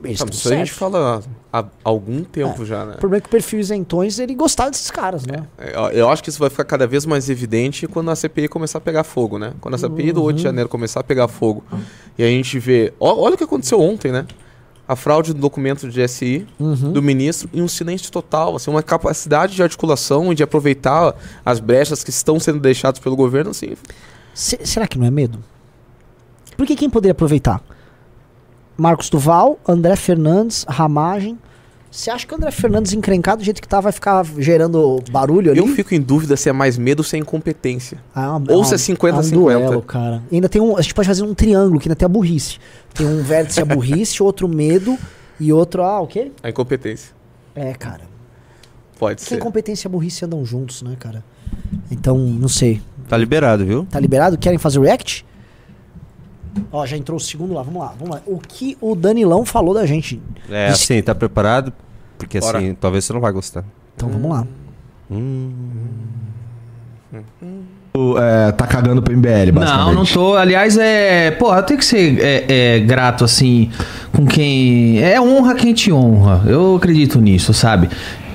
Eles Ah, Isso a gente fala há algum tempo já, né? O problema é que o perfil Isentões, ele gostava desses caras, né? Eu, eu acho que isso vai ficar cada vez mais evidente quando a CPI começar a pegar fogo, né? Quando a CPI do 8 de janeiro começar a pegar fogo. E a gente vê. ó- olha o que aconteceu ontem, né? A fraude do documento de SI Uhum. do ministro e um silêncio total, assim, uma capacidade de articulação e de aproveitar as brechas que estão sendo deixadas pelo governo, assim. Se- será que não é medo? Porque quem poderia aproveitar? Marcos Duval, André Fernandes, Ramagem. Você acha que o André Fernandes encrencado do jeito que tá vai ficar gerando barulho ali? Eu fico em dúvida se é mais medo ou se é incompetência. Ah, é uma- Ou é se é uma- 50 é um 50. duelo, cara. E ainda tem um. A gente pode fazer um triângulo que ainda tem a burrice. Tem um vértice a burrice, outro medo e outro. Ah, o quê? A incompetência. É, cara. Pode Porque ser. incompetência e a burrice andam juntos, né, cara? Então, não sei. Tá liberado, viu? Tá liberado? Querem fazer react? Ó, já entrou o segundo lá. Vamos lá, vamos lá. O que o Danilão falou da gente? É, Disse- assim, tá preparado? Porque Bora. assim, talvez você não vai gostar. Então vamos lá. Hum. é, tá cagando pro MBL, basicamente. Não, não tô. Aliás, é. Pô, eu tenho que ser é, é, grato, assim, com quem. É honra quem te honra. Eu acredito nisso, sabe?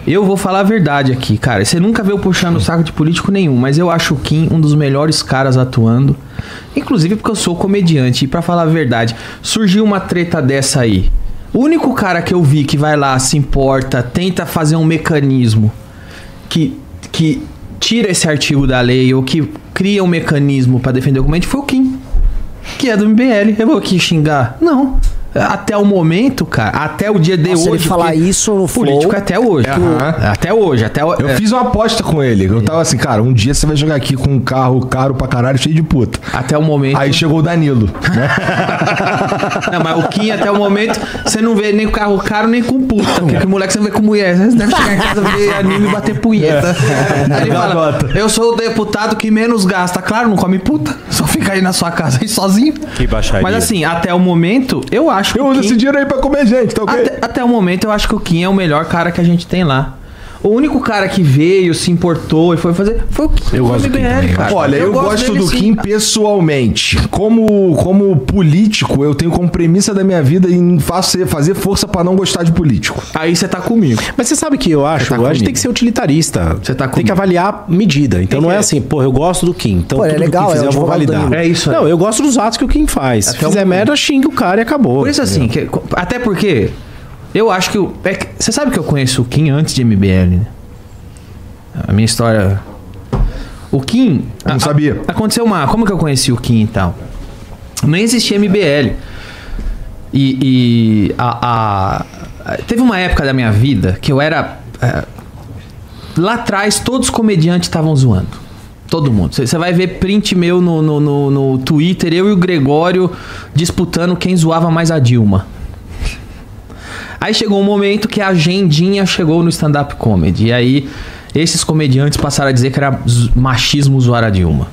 Eu vou falar a verdade aqui, cara. Você nunca viu puxando o saco de político nenhum, mas eu acho o Kim um dos melhores caras atuando. Inclusive porque eu sou comediante. E pra falar a verdade, surgiu uma treta dessa aí. O único cara que eu vi que vai lá, se importa, tenta fazer um mecanismo que, que tira esse artigo da lei ou que cria um mecanismo pra defender o documento foi o Kim. Que é do MBL. Eu vou aqui xingar? Não. Até o momento, cara, até o dia de Nossa, hoje. ele falar isso no político flow, até hoje. Aham. Até hoje, até o- Eu é, fiz uma aposta com ele. Eu tava assim, cara, um dia você vai jogar aqui com um carro caro pra caralho, cheio de puta. até o momento. Aí chegou o Danilo. Não, mas o Kim, até o momento, você não vê nem com carro caro, nem com puta. Porque que moleque você vê com mulher. Você deve chegar em casa, ver anime e bater punheta. Aí ele fala, eu sou o deputado que menos gasta. Claro, não come puta. Só fica aí na sua casa aí sozinho. Que baixaria. Mas assim, até o momento, eu acho que Eu uso Kim... esse dinheiro aí pra comer gente, tá ok? Até, até o momento, eu acho que o Kim é o melhor cara que a gente tem lá. O único cara que veio, se importou e foi fazer foi o Kim. Eu foi gosto o do Kim cara. Olha, eu, gosto dele, do sim. Kim pessoalmente. Como, como político, eu tenho como premissa da minha vida em fazer, fazer força pra não gostar de político. Aí você tá comigo. Mas você sabe que eu acho, tá a gente comigo. tem que ser utilitarista. Você tá tem comigo. que avaliar medida. Então não é assim, pô, eu gosto do Kim. Então Pô, é tudo legal, que o Kim é o fizer eu vou validar. É isso aí. Não, eu gosto dos atos que o Kim faz. Se Até o fizer momento. merda, xinga o cara e acabou. Por isso assim, que- até porque eu acho que o- é você sabe que eu conheço o Kim antes de MBL, né? A minha história o Kim Não a- sabia. a- aconteceu uma, como que eu conheci o Kim e tal? Nem existia MBL. E, e a, a- teve uma época da minha vida que eu era é, lá atrás todos os comediantes estavam zoando. Todo mundo. Você vai ver print meu no, no, no, no Twitter, eu e o Gregório disputando quem zoava mais a Dilma. Aí chegou um momento que a agendinha chegou no stand-up comedy. E aí esses comediantes passaram a dizer que era machismo a Dilma.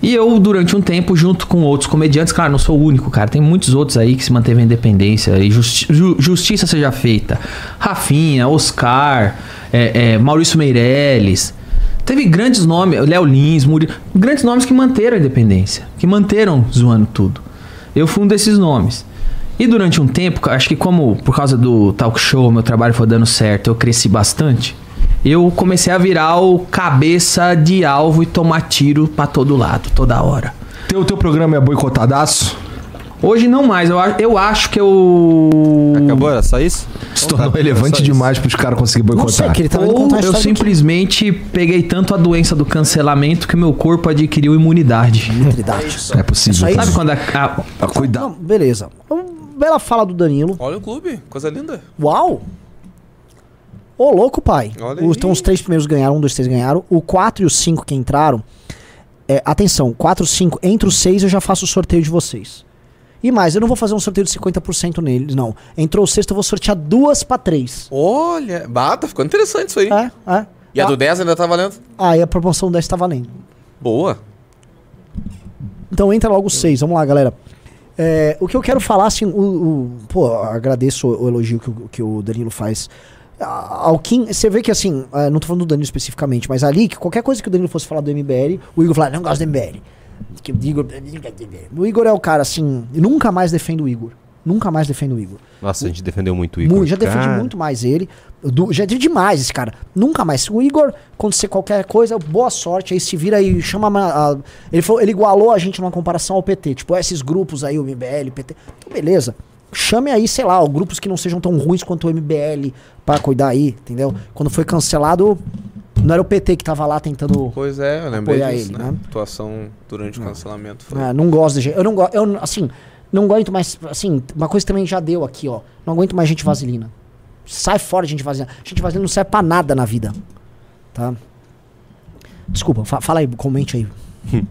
E eu, durante um tempo, junto com outros comediantes, claro, não sou o único, cara. Tem muitos outros aí que se manteve a independência e justi- ju- justiça seja feita. Rafinha, Oscar, é, é, Maurício Meirelles. Teve grandes nomes, Léo Lins, Murilo, grandes nomes que manteram a independência, que manteram zoando tudo. Eu fui um desses nomes. E durante um tempo, acho que como por causa do talk show, meu trabalho foi dando certo, eu cresci bastante. Eu comecei a virar o cabeça de alvo e tomar tiro pra todo lado, toda hora. Teu, teu programa é boicotadaço? Hoje não mais, eu, eu acho que eu. Acabou? Era só isso? Se tornou tá, relevante demais pros caras conseguirem Não sei, boicotar. que ele tá indo Ou eu simplesmente peguei tanto a doença do cancelamento que meu corpo adquiriu imunidade. Kim. Integridade. É possível. Aí- Sabe quando a, a- Cuidado. Não, beleza. Bela fala do Danilo. Olha o clube, coisa linda. Uau! Ô, louco, pai. Olha Os, então, os três primeiros ganharam, um, dois, três ganharam. O quatro e o cinco que entraram. É, atenção, 4, 5, entre os 6 eu já faço o sorteio de vocês. E mais, eu não vou fazer um sorteio de 50% neles, não. Entrou o sexto, eu vou sortear duas pra três. Olha, bah, tá ficando interessante isso aí. É, é. E a Ah, do 10 ainda tá valendo? Ah, e a promoção 10 tá valendo. Boa. Então entra logo os seis, vamos lá, galera. É, o que eu quero falar, assim, o, o- pô, agradeço o, elogio que, o- que o Danilo faz. Ao Kim, você vê que assim, é, não tô falando do Danilo especificamente, mas ali, que qualquer coisa que o Danilo fosse falar do MBL, o Igor fala, não gosto do MBL. Que o Igor, o Igor é o cara, assim, nunca mais defendo o Igor. Nunca mais defendo o Igor. Nossa, a gente defendeu muito o Igor. Muito, já defendi Cara, muito mais ele. Du- já defendi demais esse cara. Nunca mais. O Igor acontecer qualquer coisa, boa sorte. Aí se vira e chama. a- a- ele, falou, ele igualou a gente numa comparação ao PT. Tipo, esses grupos aí, o MBL, PT. Então, beleza. Chame aí, sei lá, grupos que não sejam tão ruins quanto o MBL pra cuidar aí, entendeu? Quando foi cancelado, não era o PT que tava lá tentando. Pois é, eu lembrei disso, ele, né? né? Atuação durante o cancelamento. Foi. Ah, não gosto de gente. Eu não gosto. Eu, assim, não aguento mais. Assim, uma coisa que também já deu aqui, ó. Não aguento mais gente vaselina. Sai fora, gente vaselina. Gente vaselina não serve pra nada na vida. Tá? Desculpa, fa- fala aí, comente aí.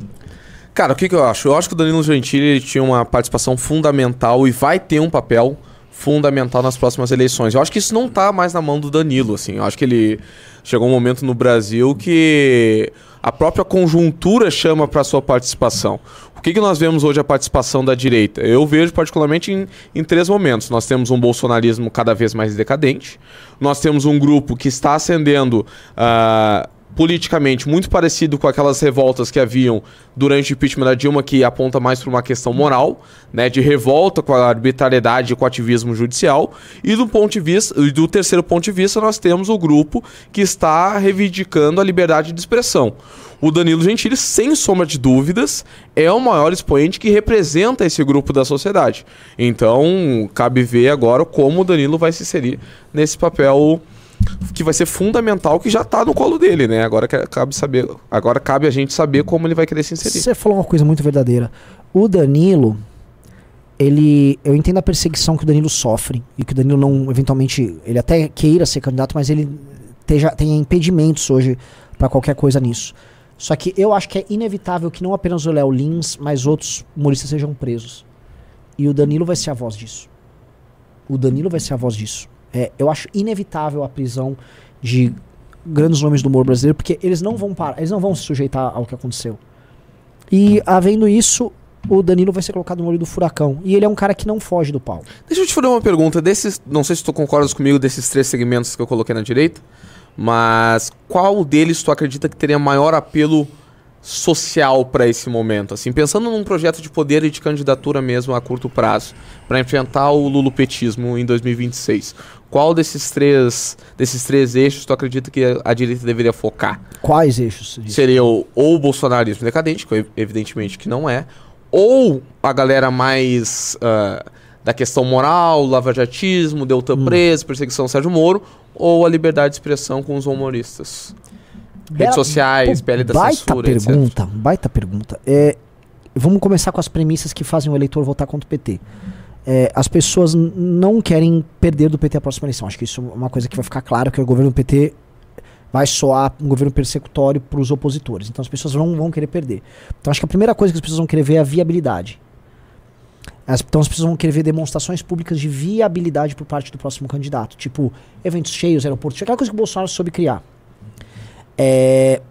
Cara, o que, que eu acho? Eu acho que o Danilo Gentili tinha uma participação fundamental e vai ter um papel fundamental nas próximas eleições. Eu acho que isso não tá mais na mão do Danilo, assim. Eu acho que ele chegou um momento no Brasil que a própria conjuntura chama para sua participação. Que, que nós vemos hoje a participação da direita? Eu vejo particularmente em, em três momentos. Nós temos um bolsonarismo cada vez mais decadente. Nós temos um grupo que está ascendendo ah, politicamente muito parecido com aquelas revoltas que haviam durante o impeachment da Dilma, que aponta mais para uma questão moral, né, de revolta com a arbitrariedade e com o ativismo judicial. E do ponto de vista, do terceiro ponto de vista, nós temos o grupo que está reivindicando a liberdade de expressão. O Danilo Gentili, sem sombra de dúvidas, é o maior expoente que representa esse grupo da sociedade. Então, cabe ver agora como o Danilo vai se inserir nesse papel que vai ser fundamental, que já está no colo dele, né? Agora cabe saber, agora cabe a gente saber como ele vai querer se inserir. Você falou uma coisa muito verdadeira. O Danilo, ele. Eu entendo a perseguição que o Danilo sofre. E que o Danilo não, eventualmente, ele até queira ser candidato, mas ele tenha impedimentos hoje pra qualquer coisa nisso. Só que eu acho que é inevitável que não apenas o Léo Lins, mas outros humoristas sejam presos. E o Danilo vai ser a voz disso. O Danilo vai ser a voz disso. É, eu acho inevitável a prisão de grandes nomes do humor brasileiro, porque eles não vão parar, eles não vão se sujeitar ao que aconteceu. E havendo isso, o Danilo vai ser colocado no olho do furacão. E ele é um cara que não foge do pau. Deixa eu te fazer uma pergunta. Desses, não sei se tu concordas comigo desses três segmentos que eu coloquei na direita, mas qual deles tu acredita que teria maior apelo social para esse momento? Assim, pensando num projeto de poder e de candidatura mesmo a curto prazo, para enfrentar o lulopetismo em 2026. Qual desses três, desses três eixos tu acredita que a- direita deveria focar? Quais eixos? Seria o, ou o bolsonarismo decadente, que evidentemente que não é, ou a galera mais ah, da questão moral, lavajatismo, Deltan preso, perseguição Sérgio Moro, ou a liberdade de expressão com os humoristas. Redes sociais, PL da baita censura, etc. pergunta, baita pergunta. É, vamos começar com as premissas que fazem o eleitor votar contra o PT. É, as pessoas não querem perder do PT a próxima eleição. Acho que isso é uma coisa que vai ficar claro, que o governo do PT vai soar um governo persecutório para os opositores. Então as pessoas não vão querer perder. Então acho que a primeira coisa que as pessoas vão querer ver é a viabilidade. Então as pessoas vão querer ver demonstrações públicas de viabilidade por parte do próximo candidato. Tipo, eventos cheios, aeroportos cheios, aquela coisa que o Bolsonaro soube criar. É,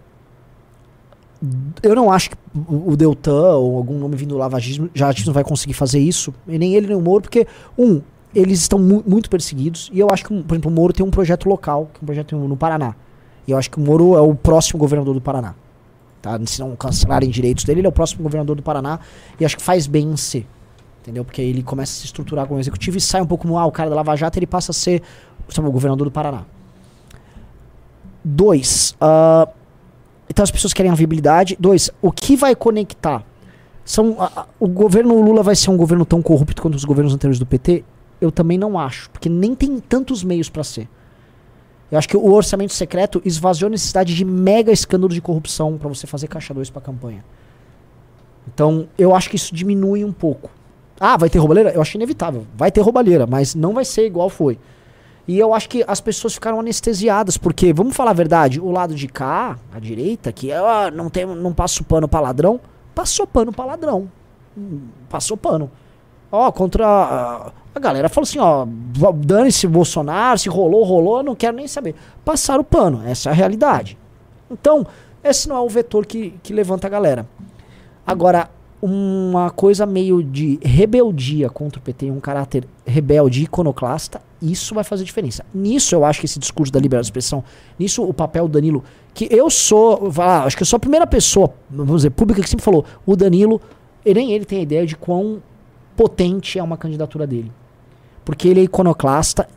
eu não acho que o Deltan ou algum nome vindo do lavagismo já não vai conseguir fazer isso, e nem ele nem o Moro, porque, um, eles estão mu- muito perseguidos, e eu acho que, por exemplo, o Moro tem um projeto local, que é um projeto no Paraná. E eu acho que o Moro é o próximo governador do Paraná. Tá? Se não cancelarem direitos dele, ele é o próximo governador do Paraná, e acho que faz bem em ser. Entendeu? Porque ele começa a se estruturar como executivo e sai um pouco no ah, o cara da Lava Jato, ele passa a ser sabe, o governador do Paraná. Dois, ah, então as pessoas querem a viabilidade. Dois, o que vai conectar? São, a- a- o governo Lula vai ser um governo tão corrupto quanto os governos anteriores do PT? Eu também não acho, porque nem tem tantos meios para ser. Eu acho que o orçamento secreto esvaziou a necessidade de mega escândalo de corrupção para você fazer caixa 2 para campanha. Então, eu acho que isso diminui um pouco. Ah, vai ter roubalheira? Eu acho inevitável. Vai ter roubalheira, mas não vai ser igual foi. E eu acho que as pessoas ficaram anestesiadas, porque, vamos falar a verdade, o lado de cá, a direita, que ah, não, tem, não passa pano pra ladrão, passou pano pra ladrão. Hum, Passou pano. Ó, contra. ah, A galera falou assim, ó, dane-se Bolsonaro, se rolou, rolou, não quero nem saber. Passaram o pano, essa é a realidade. Então, esse não é o vetor que, que levanta a galera. Agora, uma coisa meio de rebeldia contra o PT, um caráter rebelde iconoclasta, isso vai fazer diferença. Nisso eu acho que esse discurso da liberdade de expressão, nisso o papel do Danilo, que eu sou, lá, acho que eu sou a primeira pessoa, vamos dizer, pública que sempre falou, o Danilo, nem ele tem a ideia de quão potente é uma candidatura dele. Porque ele é iconoclasta,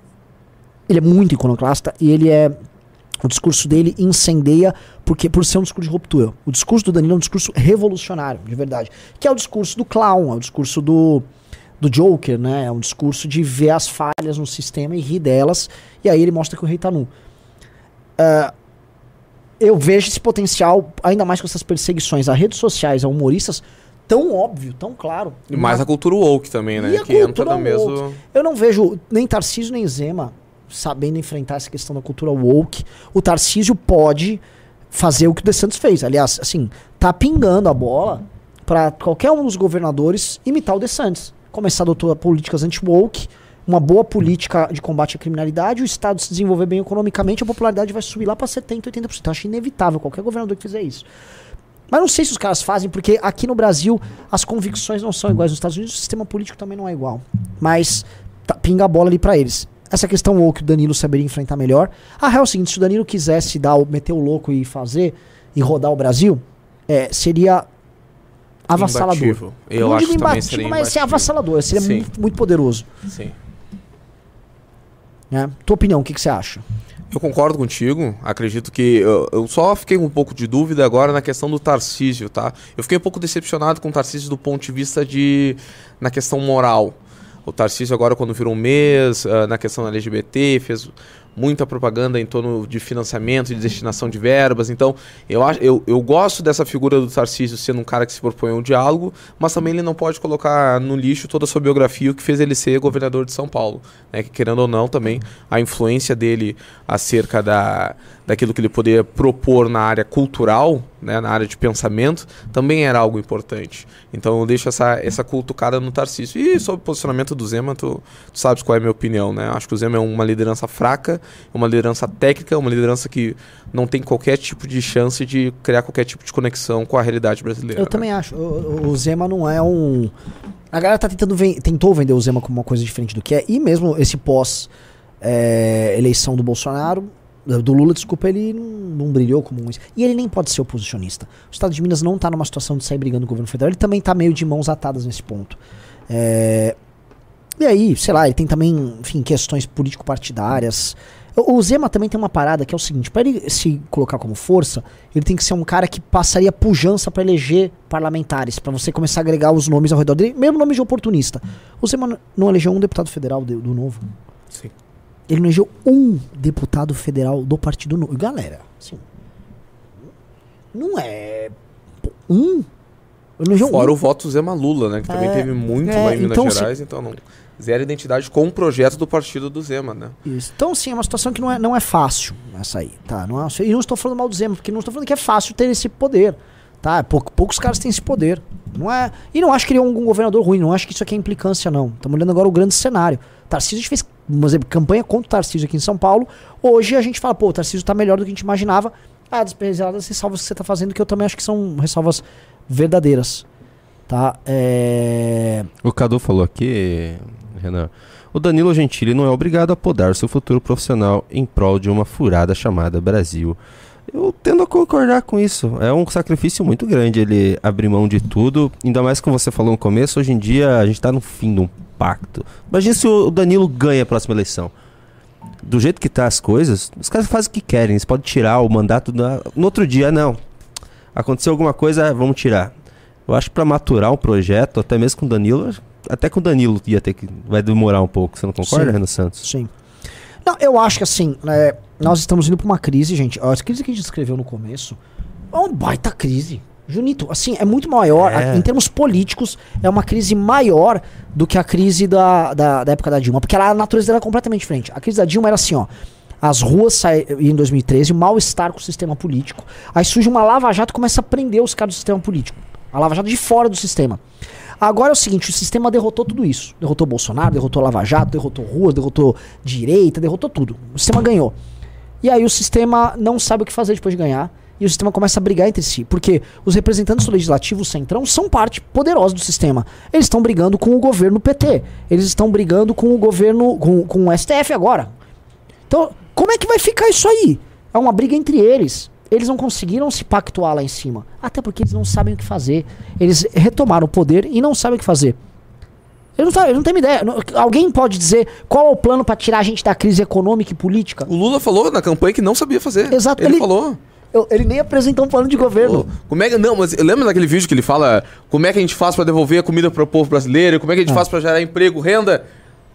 ele é muito iconoclasta e ele é o discurso dele incendeia porque por ser um discurso de ruptura. O discurso do Danilo é um discurso revolucionário, de verdade. Que é o discurso do clown, é o discurso do, do Joker, né? É um discurso de ver as falhas no sistema e rir delas. E aí ele mostra que o rei tá nu. Ah, eu vejo esse potencial, ainda mais com essas perseguições a redes sociais, a humoristas, tão óbvio, tão claro. E mais a cultura woke também, né? Que entra no mesmo. Eu não vejo nem Tarcísio nem Zema sabendo enfrentar essa questão da cultura woke. O Tarcísio pode fazer o que o De Santos fez. Aliás, assim, tá pingando a bola para qualquer um dos governadores imitar o De Santos. Começar a adotar políticas anti-woke, uma boa política de combate à criminalidade, o Estado se desenvolver bem economicamente, a popularidade vai subir lá para 70%, 80%. Eu acho inevitável qualquer governador que fizer isso. Mas não sei se os caras fazem, porque aqui no Brasil as convicções não são iguais. Nos Estados Unidos o sistema político também não é igual. Mas tá- pinga a bola ali pra eles. Essa questão ou que o Danilo saberia enfrentar melhor. A real é o seguinte: se o Danilo quisesse dar, o- meter o louco e fazer e rodar o Brasil, é, seria avassalador. Imbatível. Eu não acho digo que também imbatível, seria mas seria imbatível. avassalador. Seria Sim. muito, muito poderoso. Sim. Né? Tua opinião, o que, que você acha? Eu concordo contigo. Acredito que. Eu, eu só fiquei com um pouco de dúvida agora na questão do Tarcísio, tá? Eu fiquei um pouco decepcionado com o Tarcísio do ponto de vista de. na questão moral. O Tarcísio, agora, quando virou um mês, ah, na questão LGBT, fez muita propaganda em torno de financiamento de destinação de verbas. Então, eu, acho, eu, eu gosto dessa figura do Tarcísio sendo um cara que se propõe ao diálogo, mas também ele não pode colocar no lixo toda a sua biografia, o que fez ele ser governador de São Paulo. Né? Que, querendo ou não, também a influência dele acerca da, daquilo que ele poderia propor na área cultural, né? na área de pensamento, também era algo importante. Então, eu deixo essa, essa cutucada no Tarcísio. E sobre o posicionamento do Zema, tu, tu sabes qual é a minha opinião. Né? Acho que o Zema é uma liderança fraca, uma liderança técnica, uma liderança que não tem qualquer tipo de chance de criar qualquer tipo de conexão com a realidade brasileira. Eu né? também acho. O, o- Zema não é um. A galera tá tentando ven- tentou vender o Zema como uma coisa diferente do que é. E mesmo esse pós é, eleição do Bolsonaro, do Lula, desculpa, ele não, não brilhou como um. E ele nem pode ser oposicionista. O Estado de Minas não tá numa situação de sair brigando com o governo federal. Ele também tá meio de mãos atadas nesse ponto. É, e aí, sei lá, ele tem também, enfim, questões político-partidárias. O Zema também tem uma parada que é o seguinte: para ele se colocar como força, ele tem que ser um cara que passaria pujança para eleger parlamentares, para você começar a agregar os nomes ao redor dele, mesmo nome de oportunista. O Zema não elegeu um deputado federal de- do Novo. Sim. Ele elegeu um deputado federal do Partido Novo. Galera, assim, não é um. Elegeu Fora um. o voto Zema Lula, né? Que também É, teve muito é, lá em Minas então, se- Gerais, então não. Zero identidade com o projeto do partido do Zema, né? Isso. Então, assim, é uma situação que não é, não é fácil essa aí, tá? Não é, e não estou falando mal do Zema, porque não estou falando que é fácil ter esse poder, tá? Pouco, poucos caras têm esse poder. Não é, e não acho que ele é um, governador ruim, não acho que isso aqui é implicância, não. Estamos olhando agora o grande cenário. Tarcísio, a gente fez dizer, campanha contra o Tarcísio aqui em São Paulo. Hoje a gente fala, pô, o Tarcísio está melhor do que a gente imaginava. Ah, desprezíveis ressalvas que você está fazendo, que eu também acho que são ressalvas verdadeiras. Tá? É... O Cadu falou aqui, Renan. O Danilo Gentili não é obrigado a podar seu futuro profissional em prol de uma furada chamada Brasil. Eu tendo a concordar com isso. É um sacrifício muito grande ele abrir mão de tudo. Ainda mais como você falou no começo, hoje em dia a gente tá no fim de um pacto. Imagina se o Danilo ganha a próxima eleição. Do jeito que tá as coisas, os caras fazem o que querem. Eles podem tirar o mandato na- no outro dia, não. Aconteceu alguma coisa, vamos tirar. Eu acho que pra maturar um projeto, até mesmo com o Danilo, até com o Danilo ia ter que. Vai demorar um pouco, você não concorda. Renan Santos? Sim. Não, eu acho que assim, é, nós estamos indo pra uma crise, gente. A crise que a gente descreveu no começo é uma baita crise. Junito, assim, é muito maior. É. a- Em termos políticos, é uma crise maior do que a crise da, da, da época da Dilma. Porque ela, a natureza dela é completamente diferente. A crise da Dilma era assim, ó. As ruas saíram em 2013, o mal-estar com o sistema político. Aí surge uma lava-jato e começa a prender os caras do sistema político. A lava-jato de fora do sistema. Agora é o seguinte, o sistema derrotou tudo isso. Derrotou Bolsonaro, derrotou Lava Jato, derrotou rua, derrotou direita, derrotou tudo. O sistema ganhou. E aí o sistema não sabe o que fazer depois de ganhar. E o sistema começa a brigar entre si. Porque os representantes do legislativo, centrão, são parte poderosa do sistema. Eles estão brigando com o governo PT. Eles estão brigando com o governo. com, com o STF agora. Então, como é que vai ficar isso aí? É uma briga entre eles. Eles não conseguiram se pactuar lá em cima. Até porque eles não sabem o que fazer. Eles retomaram o poder e não sabem o que fazer. Eles não, sabem, eles não têm uma ideia. Alguém pode dizer qual é o plano para tirar a gente da crise econômica e política? O Lula falou na campanha que não sabia fazer. Exato, Ele, ele- falou. Eu- ele nem apresentou um plano de governo. Pô, Como é que. Não, mas lembra daquele vídeo que ele fala como é que a gente faz pra devolver a comida pro povo brasileiro? Como é que a gente faz pra gerar emprego, renda?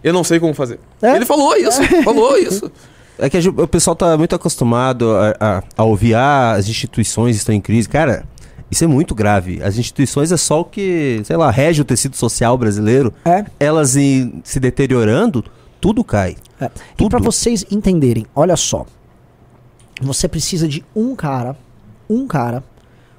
Eu não sei como fazer. É? Ele falou isso, falou isso. É que gente- o pessoal tá muito acostumado a, a- a ouvir, ah, as instituições estão em crise. Cara, isso é muito grave. As instituições é só o que, sei lá, rege o tecido social brasileiro. É. Elas em- se deteriorando, tudo cai. É. E Tudo. pra vocês entenderem, olha só. Você precisa de um cara, um cara,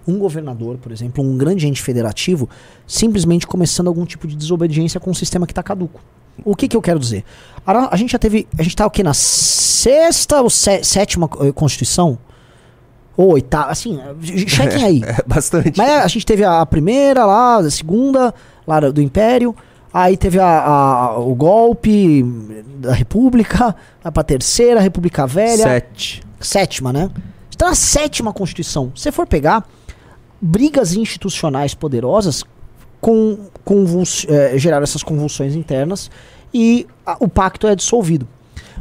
um governador, por exemplo, um grande ente federativo, simplesmente começando algum tipo de desobediência com um sistema que tá caduco. O que que eu quero dizer? A, a gente já teve, a gente tá o quê? Na sexta ou sé- sétima eh, constituição? Ou oitava, assim, chequem aí. É bastante. Mas a gente teve a primeira lá, a segunda, lá do Império. Aí teve a, a- o golpe da República, vai pra terceira, República Velha. Sete. Sétima, né? Está na sétima Constituição. Se você for pegar brigas institucionais poderosas, com, convuls, eh, geraram essas convulsões internas e a- o pacto é dissolvido.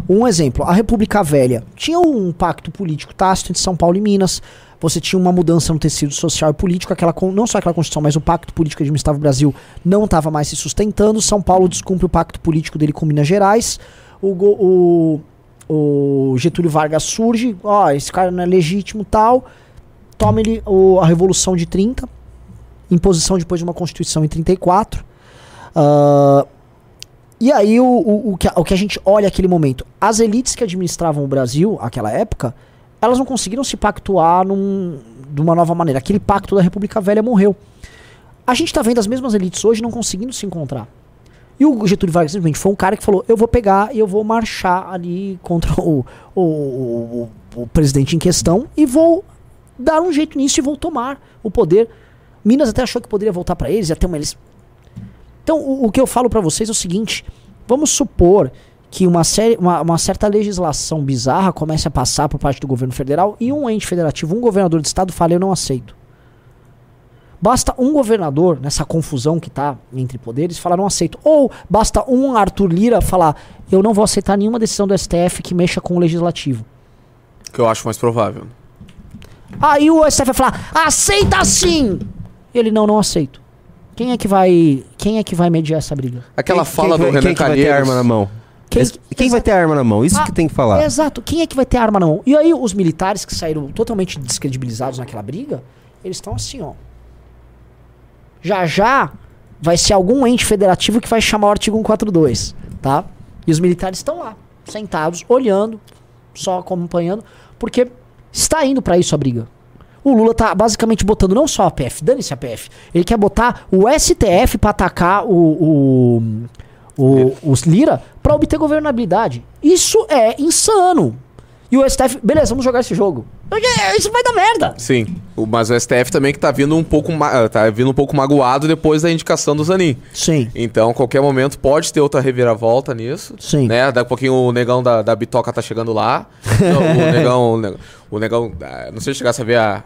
Um exemplo, a República Velha tinha um pacto político tácito entre São Paulo e Minas. Você tinha uma mudança no tecido social e político, aquela, não só aquela Constituição, mas o pacto político administrava o Brasil não estava mais se sustentando. São Paulo descumpre o pacto político dele com Minas Gerais. O, o, o Getúlio Vargas surge, ó, esse cara não é legítimo tal. Toma ele o- a Revolução de 30, imposição depois de uma Constituição em 34. Ah, e aí o, o, o, que a, o que a gente olha aquele momento, as elites que administravam o Brasil, aquela época, elas não conseguiram se pactuar num, de uma nova maneira. Aquele pacto da República Velha morreu. A gente tá vendo as mesmas elites hoje não conseguindo se encontrar. E o Getúlio Vargas simplesmente foi um cara que falou: eu vou pegar e eu vou marchar ali contra o, o, o, o- o presidente em questão e vou dar um jeito nisso e vou tomar o poder. Minas até achou que poderia voltar para eles, ia ter uma eles. Então, o, o que eu falo para vocês é o seguinte: vamos supor que uma, série, uma, uma certa legislação bizarra comece a passar por parte do governo federal e um ente federativo, um governador de estado, fale: eu não aceito. Basta um governador, nessa confusão que tá entre poderes, falar não aceito. Ou basta um Arthur Lira falar eu não vou aceitar nenhuma decisão do STF que mexa com o legislativo. Que eu acho mais provável. Aí o STF vai falar aceita sim! Ele não, não aceito. Quem é que vai, quem é que vai mediar essa briga? Aquela Quem- fala quem, do vai- Renan quem que vai ter arma na mão? Quem- Esse- Quem, vai ter arma na mão? Isso Ah, que tem que falar. Exato. Quem é que vai ter arma na mão? E aí os militares que saíram totalmente descredibilizados naquela briga, eles estão assim, ó. Já já vai ser algum ente federativo que vai chamar o artigo 142, tá? E os militares estão lá, sentados, olhando, só acompanhando, porque está indo pra isso a briga. O Lula tá basicamente botando não só a PF, dane-se a PF. Ele quer botar o STF pra atacar o, o, o, os Lira pra obter governabilidade. Isso é insano. E o STF, beleza, vamos jogar esse jogo. Isso vai dar merda. Sim, o- mas o STF também que tá vindo um pouco ma- tá vindo um pouco magoado depois da indicação do Zanin. Sim. Então, a qualquer momento pode ter outra reviravolta nisso. Sim. Né? Daqui a pouquinho o negão da, da Bitoca tá chegando lá. Então, o negão. o negão- O negão. ah, Não sei se chegasse a ver a,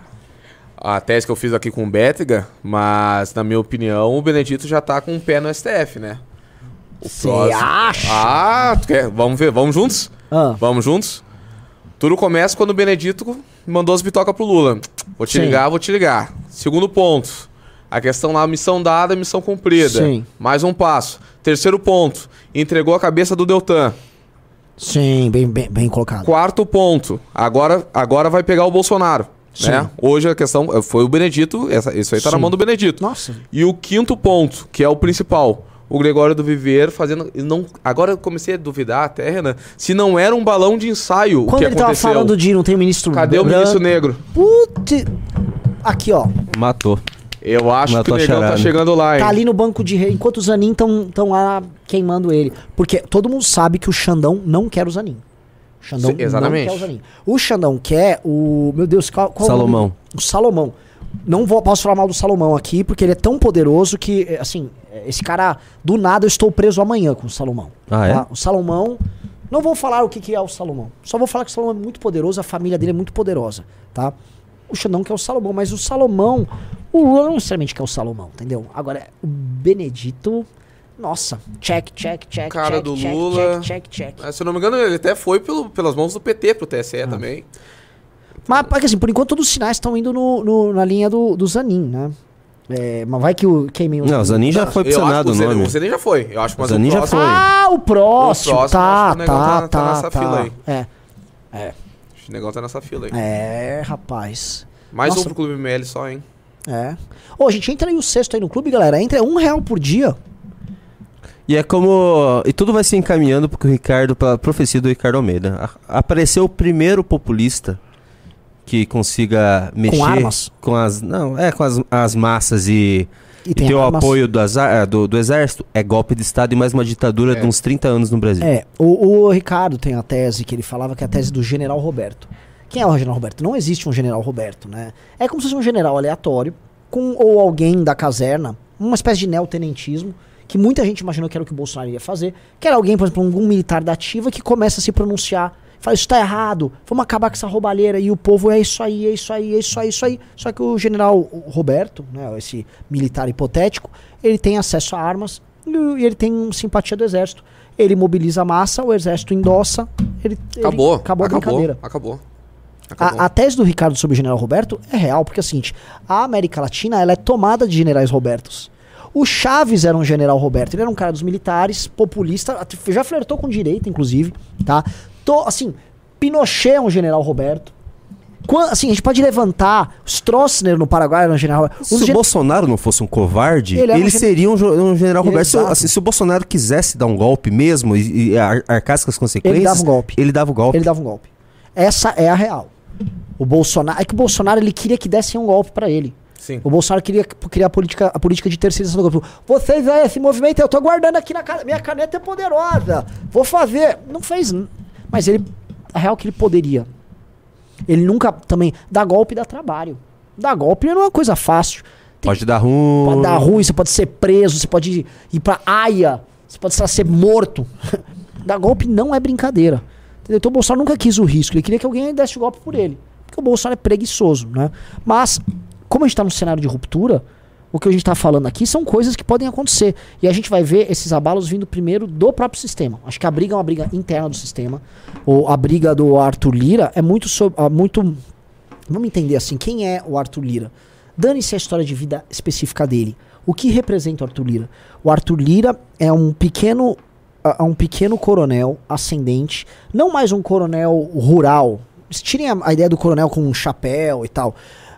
a tese que eu fiz aqui com o Bétega, mas, na minha opinião, o Benedito já tá com um pé no STF, né? O Cê próximo- acha? Ah, tu quer? Vamos ver, vamos juntos? Ah. Vamos juntos? Tudo começa quando o Benedito mandou as bitocas pro Lula. Vou te Sim. ligar, vou te ligar. Segundo ponto. A questão lá, missão dada, missão cumprida. Sim. Mais um passo. Terceiro ponto. Entregou a cabeça do Deltan. Sim, bem, bem, bem colocado. Quarto ponto. Agora, agora vai pegar o Bolsonaro. Né? Hoje a questão eh, foi o Benedito, essa, isso aí tá na Sim. mão do Benedito. Nossa. E o quinto ponto, que é o principal, o Gregório do Viver fazendo. e Não, agora eu comecei a duvidar até, Renan, se não era um balão de ensaio o Quando que ele tava aconteceu. falando de não tem ministro Cadê o branco- ministro negro? Putz. Aqui, ó. Matou. Eu acho que o negão tá chegando lá, hein? Tá ali no banco de rei, enquanto os Zanin estão lá queimando ele. Porque todo mundo sabe que o Xandão não quer o Zanin. O Xandão Sim, exatamente. não quer o Zanin. O Xandão quer o. Meu Deus, qual, qual é o? Salomão. O Salomão. Não vou, posso falar mal do Salomão aqui, porque ele é tão poderoso que, é, assim, é, esse cara, do nada eu estou preso amanhã com o Salomão. Ah, é? Tá? O Salomão. Não vou falar o que, que é o Salomão. Só vou falar que o Salomão é muito poderoso, a família dele é muito poderosa, tá? O Xandão quer o Salomão, mas o Salomão. O Lula não necessariamente quer o Salomão, entendeu? Agora, o Benedito. Nossa, check, check, check, Cara check, do check, Lula. check, check, check. Ah, Se eu não me engano, ele até foi pelo, pelas mãos do PT pro Ah. TSE também. Mas, porque assim, por enquanto todos os sinais estão indo no, no- na linha do, do Zanin, né? É, mas vai que o queimem o Não, o Zanin já foi pro Senado o nome. O Zenin já foi. Eu acho que O Zanin já foi. Ah, o próximo, O próximo, tá, tá, tá- tá tá, nessa tá. fila aí. É, O negão tá nessa fila aí. é, rapaz. Mais Nossa. um pro Clube ML só, hein? É. Ô, gente, entra aí o sexto aí no clube, galera. Entra é um real por dia. E é como. E tudo vai se encaminhando porque o Ricardo, pela profecia do Ricardo Almeida, a- apareceu o primeiro populista que consiga mexer armas? com as. Não, é com as, as massas e, E e ter o apoio do, azar- do, do exército. É golpe de Estado e mais uma ditadura É. de uns 30 anos no Brasil. É, o, o Ricardo tem a tese que ele falava que é a tese do general Roberto. Quem é o general Roberto? Não existe um general Roberto, né? É como se fosse um general aleatório, com ou alguém da caserna, uma espécie de neotenentismo, que muita gente imaginou que era o que o Bolsonaro ia fazer, que era alguém, por exemplo, algum militar da ativa que começa a se pronunciar, fala, isso tá errado, vamos acabar com essa roubalheira, e o povo é isso aí, é isso aí, é isso aí, é isso aí. Só que o general Roberto, né, esse militar hipotético, ele tem acesso a armas e ele tem simpatia do exército. Ele mobiliza a massa, o exército endossa, ele, ele- Acabou. acabou a acabou. brincadeira. Acabou. Acabou. A, a tese do Ricardo sobre o general Roberto é real, porque é o seguinte, a América Latina ela é tomada de generais Robertos. O Chaves era um general Roberto, ele era um cara dos militares, populista, já flertou com direita, inclusive, tá? Tô, assim, Pinochet é um general Roberto. Quan- assim, a gente pode levantar, Stroessner no Paraguai era um general Roberto. Se o gen- Bolsonaro não fosse um covarde, Ele ele, era um seria um, um general Ele- Roberto. Se, assim, se o Bolsonaro quisesse dar um golpe mesmo e, e arcasse com as consequências, Ele dava um golpe. Ele dava o golpe. Ele dava um golpe. Essa é a real. O Bolsonaro. É que o Bolsonaro ele queria que dessem um golpe pra ele. Sim. O Bolsonaro queria criar a política, a política de terceirização do golpe. Vocês aí, esse movimento, eu tô guardando aqui na. Minha caneta é poderosa. Vou fazer. Não fez. Mas ele. A real é que ele poderia. Ele nunca também. Dá golpe dá trabalho. Dá golpe não é uma coisa fácil. Tem- Pode dar ruim. Pode dar ruim, você pode ser preso, você pode ir pra aia, você pode lá, ser morto. Dar golpe não é brincadeira. Entendeu? Então o Bolsonaro nunca quis o risco, ele queria que alguém desse o golpe por ele. Porque o Bolsonaro é preguiçoso, né? Mas, como a gente tá num cenário de ruptura, o que a gente tá falando aqui são coisas que podem acontecer. E a gente vai ver esses abalos vindo primeiro do próprio sistema. Acho que a briga é uma briga interna do sistema. Ou a briga do Arthur Lira é muito sobre. ah, muito Vamos entender assim, quem é o Arthur Lira? Dane-se a história de vida específica dele. O que representa o Arthur Lira? O Arthur Lira é um pequeno a- a um pequeno coronel ascendente, não mais um coronel rural. Tirem a, a ideia do coronel com um chapéu e tal.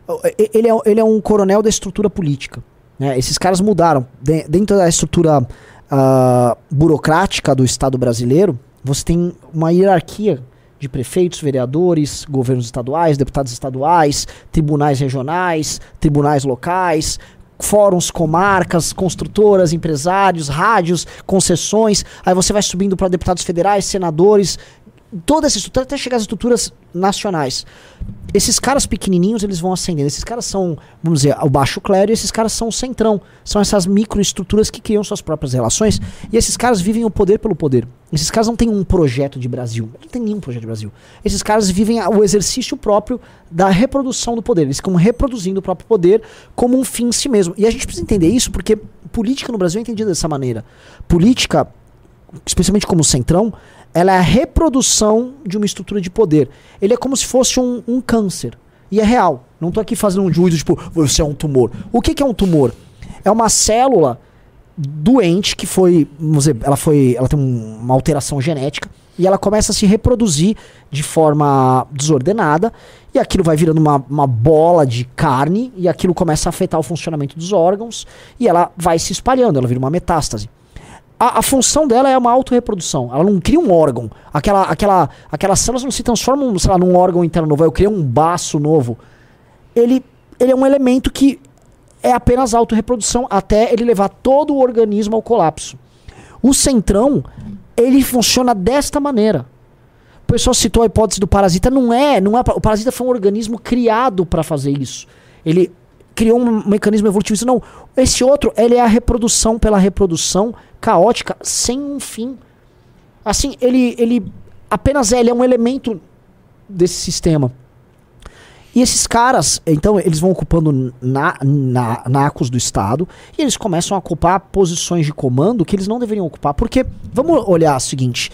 O- e- Ele é, ele é um coronel da estrutura política. né? Esses caras mudaram. De- dentro da estrutura ah, burocrática do Estado brasileiro, você tem uma hierarquia de prefeitos, vereadores, governos estaduais, deputados estaduais, tribunais regionais, tribunais locais, fóruns, comarcas, construtoras, empresários, rádios, concessões. Aí você vai subindo para deputados federais, senadores, toda essa estrutura até chegar às estruturas nacionais. Esses caras pequenininhos, eles vão ascendendo. Esses caras são, vamos dizer, o baixo clero e esses caras são o centrão. São essas microestruturas que criam suas próprias relações e esses caras vivem o poder pelo poder. Esses caras não têm um projeto de Brasil. Não tem nenhum projeto de Brasil. Esses caras vivem o exercício próprio da reprodução do poder. Eles ficam reproduzindo o próprio poder como um fim em si mesmo. E a gente precisa entender isso porque política no Brasil é entendida dessa maneira. Política especialmente como centrão, ela é a reprodução de uma estrutura de poder. Ele é como se fosse um, um câncer. E é real. Não tô aqui fazendo um juízo, tipo, você é um tumor. O que, que é um tumor? É uma célula doente que foi, vamos dizer, ela foi, ela tem um- uma alteração genética e ela começa a se reproduzir de forma desordenada E aquilo vai virando uma, uma bola de carne e aquilo começa a afetar o funcionamento dos órgãos e ela vai se espalhando, ela vira uma metástase. A, a função dela é uma autorreprodução. Ela não cria um órgão. Aquela, aquela, aquelas células não se transformam, sei lá, num órgão interno novo. Eu criei um baço novo. Ele, ele é um elemento que é apenas autorreprodução até ele levar todo o organismo ao colapso. O centrão, ele funciona desta maneira. O pessoal citou a hipótese do parasita. Não é, não é. O parasita foi um organismo criado para fazer isso. Ele criou um mecanismo evolutivo. Não. Esse outro, ele é a reprodução pela reprodução caótica sem um fim. Assim, ele, ele apenas é, ele é um elemento desse sistema. E esses caras, então, eles vão ocupando na, na, nacos do Estado e eles começam a ocupar posições de comando que eles não deveriam ocupar. Porque, vamos olhar o seguinte: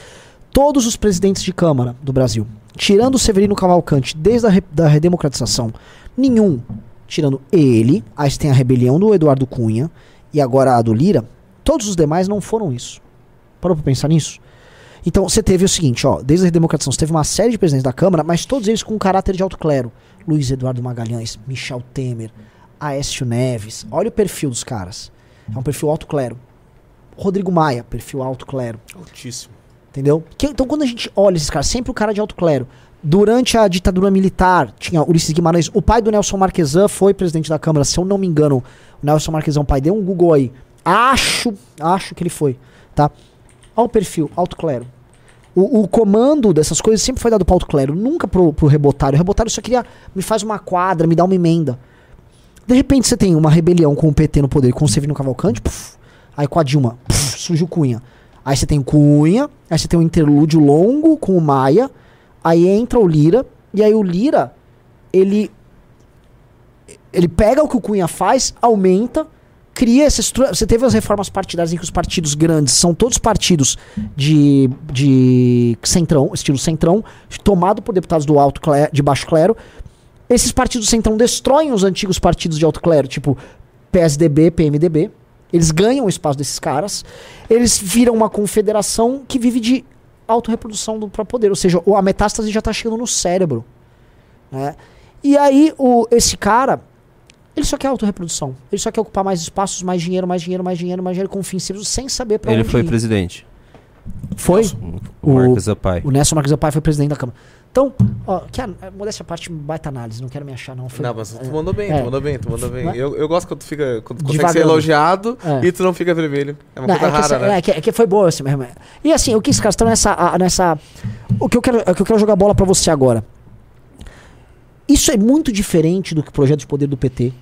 todos os presidentes de Câmara do Brasil, tirando o Severino Cavalcante desde a re, da redemocratização, nenhum, tirando ele, aí você tem a rebelião do Eduardo Cunha e agora a do Lira, todos os demais não foram isso. Parou pra pensar nisso? Então, você teve o seguinte, ó, desde a redemocratização, você teve uma série de presidentes da Câmara, mas todos eles com um caráter de alto clero. Luiz Eduardo Magalhães, Michel Temer, Aécio Neves. Olha o perfil dos caras. É um perfil alto clero. Rodrigo Maia, perfil alto clero. Altíssimo. Entendeu? Que- então, quando a gente olha esses caras, sempre o cara de alto clero. Durante a ditadura militar, tinha Ulisses Guimarães. O pai do Nelson Marquesan foi presidente da Câmara, se eu não me engano. O Nelson Marquesan, pai, deu um Google aí. Acho, acho que ele foi, tá? Olha o perfil, alto clero. O, o comando dessas coisas sempre foi dado pro alto clero, nunca pro, pro rebotário. O rebotário só queria, me faz uma quadra, me dá uma emenda. De repente você tem uma rebelião com o PT no poder, com o Severino Cavalcante, aí com a Dilma, puf, surge o Cunha. Aí você tem Cunha, aí você tem um interlúdio longo com o Maia, aí entra o Lira, e aí o Lira, ele ele pega o que o Cunha faz, aumenta, cria essa estrutura. Você teve as reformas partidárias em que os partidos grandes são todos partidos de, de centrão, estilo centrão, tomado por deputados do alto clero, de baixo clero. Esses partidos centrão destroem os antigos partidos de alto clero, tipo PSDB, PMDB. Eles ganham o espaço desses caras. Eles viram uma confederação que vive de autorreprodução do próprio poder. Ou seja, a metástase já está chegando no cérebro. Né? E aí, o, esse cara, ele só quer autorreprodução. Ele só quer ocupar mais espaços, mais dinheiro, mais dinheiro, mais dinheiro, mais dinheiro, com fins sem saber Ele onde foi ir. presidente. Foi? O O- Marcos Zapai. O Nelson Marques Pai foi presidente da Câmara. Então, ó, que a, a modéstia à parte, baita análise, não quero me achar, não. Foi, Não, mas tu é, mandou bem, é. tu mandou bem, tu mandou bem. É? Eu, eu gosto quando tu fica. Quando tu consegue ser elogiado É. e tu não fica vermelho. É uma Não, coisa é, rara, essa- né? é, que, é que foi boa assim mesmo. E assim, o que esses caras estão nessa, a- nessa. O que eu quero, o que eu quero jogar bola pra você agora. Isso é muito diferente do que o projeto de poder do PT.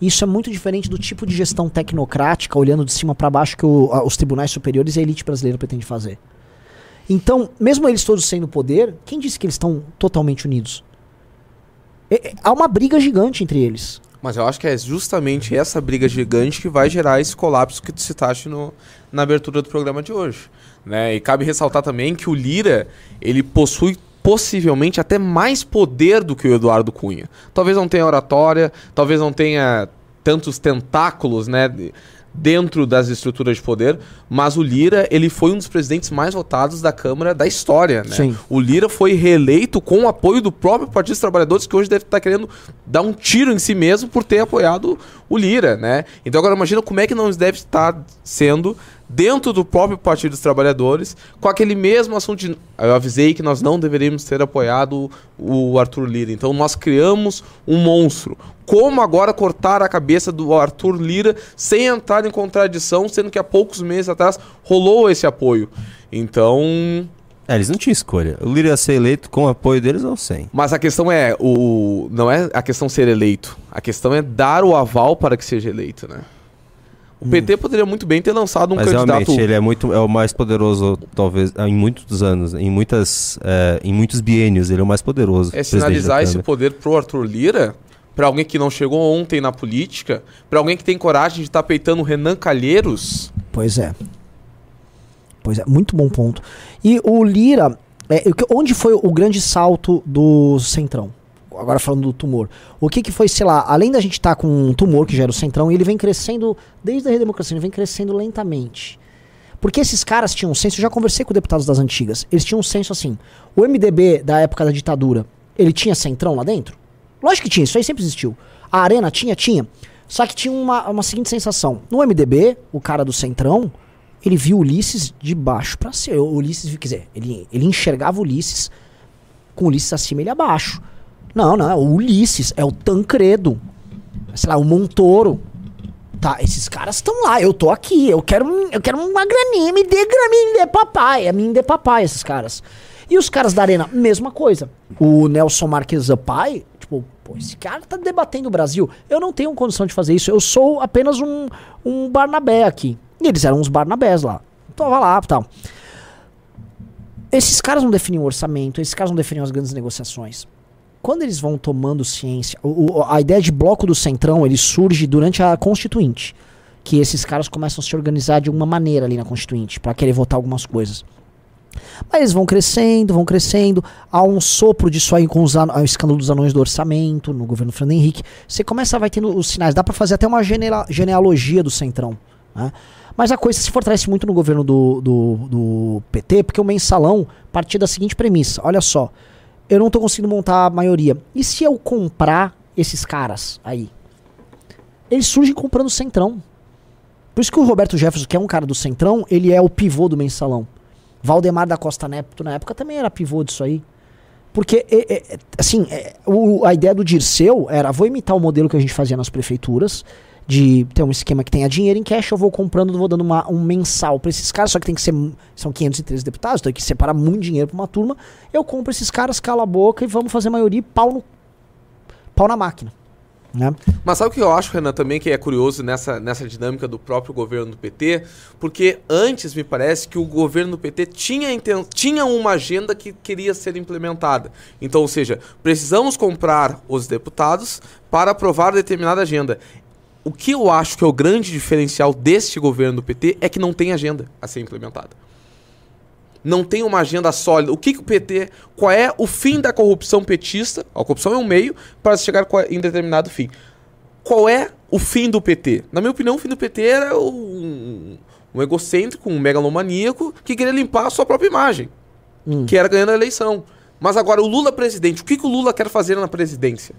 Isso é muito diferente do tipo de gestão tecnocrática, olhando de cima pra baixo, que o- a- os tribunais superiores e a elite brasileira pretende fazer. Então, mesmo eles todos sendo poder, quem disse que eles estão totalmente unidos? É- é- há uma briga gigante entre eles. Mas eu acho que é justamente essa briga gigante que vai gerar esse colapso que tu citaste no, na abertura do programa de hoje. Né? E cabe ressaltar também que o Lira, ele possui possivelmente até mais poder do que o Eduardo Cunha. Talvez não tenha oratória, talvez não tenha tantos tentáculos, né? De- dentro das estruturas de poder, mas o Lira, ele foi um dos presidentes mais votados da Câmara da história, né? Sim. O Lira foi reeleito com o apoio do próprio Partido dos Trabalhadores, que hoje deve estar querendo dar um tiro em si mesmo por ter apoiado o Lira, né? Então agora imagina como é que não deve estar sendo dentro do próprio Partido dos Trabalhadores, com aquele mesmo assunto de... Eu avisei que nós não deveríamos ter apoiado o Arthur Lira. Então nós criamos um monstro. Como agora cortar a cabeça do Arthur Lira sem entrar em contradição, sendo que há poucos meses atrás rolou esse apoio. Então, É, eles não tinham escolha. O Lira ia ser eleito com o apoio deles ou sem. Mas a questão é, o não é a questão ser eleito. A questão é dar o aval para que seja eleito, né? O PT poderia muito bem ter lançado um Mas candidato. realmente ele é muito é o mais poderoso, talvez, em muitos anos, em muitas, é, em muitos biênios, ele é o mais poderoso. É sinalizar esse poder pro Arthur Lira, para alguém que não chegou ontem na política, para alguém que tem coragem de estar peitando o Renan Calheiros. Pois é. Pois é, muito bom ponto. E o Lira, é, onde foi o grande salto do Centrão? Agora falando do tumor. O que que foi, sei lá, além da gente estar com um tumor que gera o Centrão, ele vem crescendo, desde a redemocracia, ele vem crescendo lentamente. Porque esses caras tinham um senso, eu já conversei com deputados das antigas, eles tinham um senso assim, o MDB da época da ditadura, ele tinha Centrão lá dentro? Lógico que tinha, isso aí sempre existiu. A arena tinha, tinha. Só que tinha uma, uma seguinte sensação. No MDB, o cara do Centrão, ele viu Ulisses de baixo pra cima. Ulisses, quer dizer, ele, ele enxergava Ulisses com Ulisses acima e ele abaixo. Não, não, é o Ulisses, é o Tancredo, sei lá, o Montoro. Tá, esses caras estão lá, eu tô aqui, eu quero, eu quero uma graninha, me dê graninha, me dê papai, é me dê papai esses caras. E os caras da arena, mesma coisa. O Nelson Marques pai, tipo, pô, esse cara tá debatendo o Brasil. Eu não tenho condição de fazer isso, eu sou apenas um, um Barnabé aqui. E eles eram uns Barnabés lá. Tava lá e tal. Esses caras não definem o orçamento, esses caras não definem as grandes negociações. Quando eles vão tomando ciência, o- a ideia de bloco do centrão ele surge durante a Constituinte, que esses caras começam a se organizar de uma maneira ali na Constituinte para querer votar algumas coisas. Mas eles vão crescendo, vão crescendo. Há um sopro disso aí com os an- o escândalo dos anões do orçamento no governo Fernando Henrique. Você começa a vai tendo os sinais. Dá para fazer até uma genealogia do centrão. né? Mas a coisa se fortalece muito no governo do, do, do PT, porque o mensalão partia da seguinte premissa: olha só, eu não tô conseguindo montar a maioria. E se eu comprar esses caras aí? Eles surgem comprando o centrão. Por isso que o Roberto Jefferson, que é um cara do centrão, ele é o pivô do mensalão. Valdemar da Costa Neto, na época, também era pivô disso aí. Porque, é, é, é, assim, é, o- a ideia do Dirceu era, vou imitar o modelo que a gente fazia nas prefeituras, de ter um esquema que tenha dinheiro em cash, eu vou comprando, vou dando uma- um mensal pra esses caras, só que tem que ser, são 513 deputados, então tem que separar muito dinheiro pra uma turma, eu compro esses caras, cala a boca e vamos fazer maioria e pau, no, pau na máquina. Né? Mas sabe o que eu acho, Renan, também que é curioso nessa, nessa dinâmica do próprio governo do PT? Porque antes me parece que o governo do PT tinha, tinha uma agenda que queria ser implementada. Então, ou seja, precisamos comprar os deputados para aprovar determinada agenda. O que eu acho que é o grande diferencial deste governo do PT é que não tem agenda a ser implementada não tem uma agenda sólida. O que, que o PT. Qual é o fim da corrupção petista? A corrupção é um meio para chegar em determinado fim. Qual é o fim do PT? Na minha opinião, o fim do PT era um, um egocêntrico, um megalomaníaco que queria limpar a sua própria imagem, Hum. que era ganhando a eleição. Mas agora, o Lula presidente, o que, que o Lula quer fazer na presidência?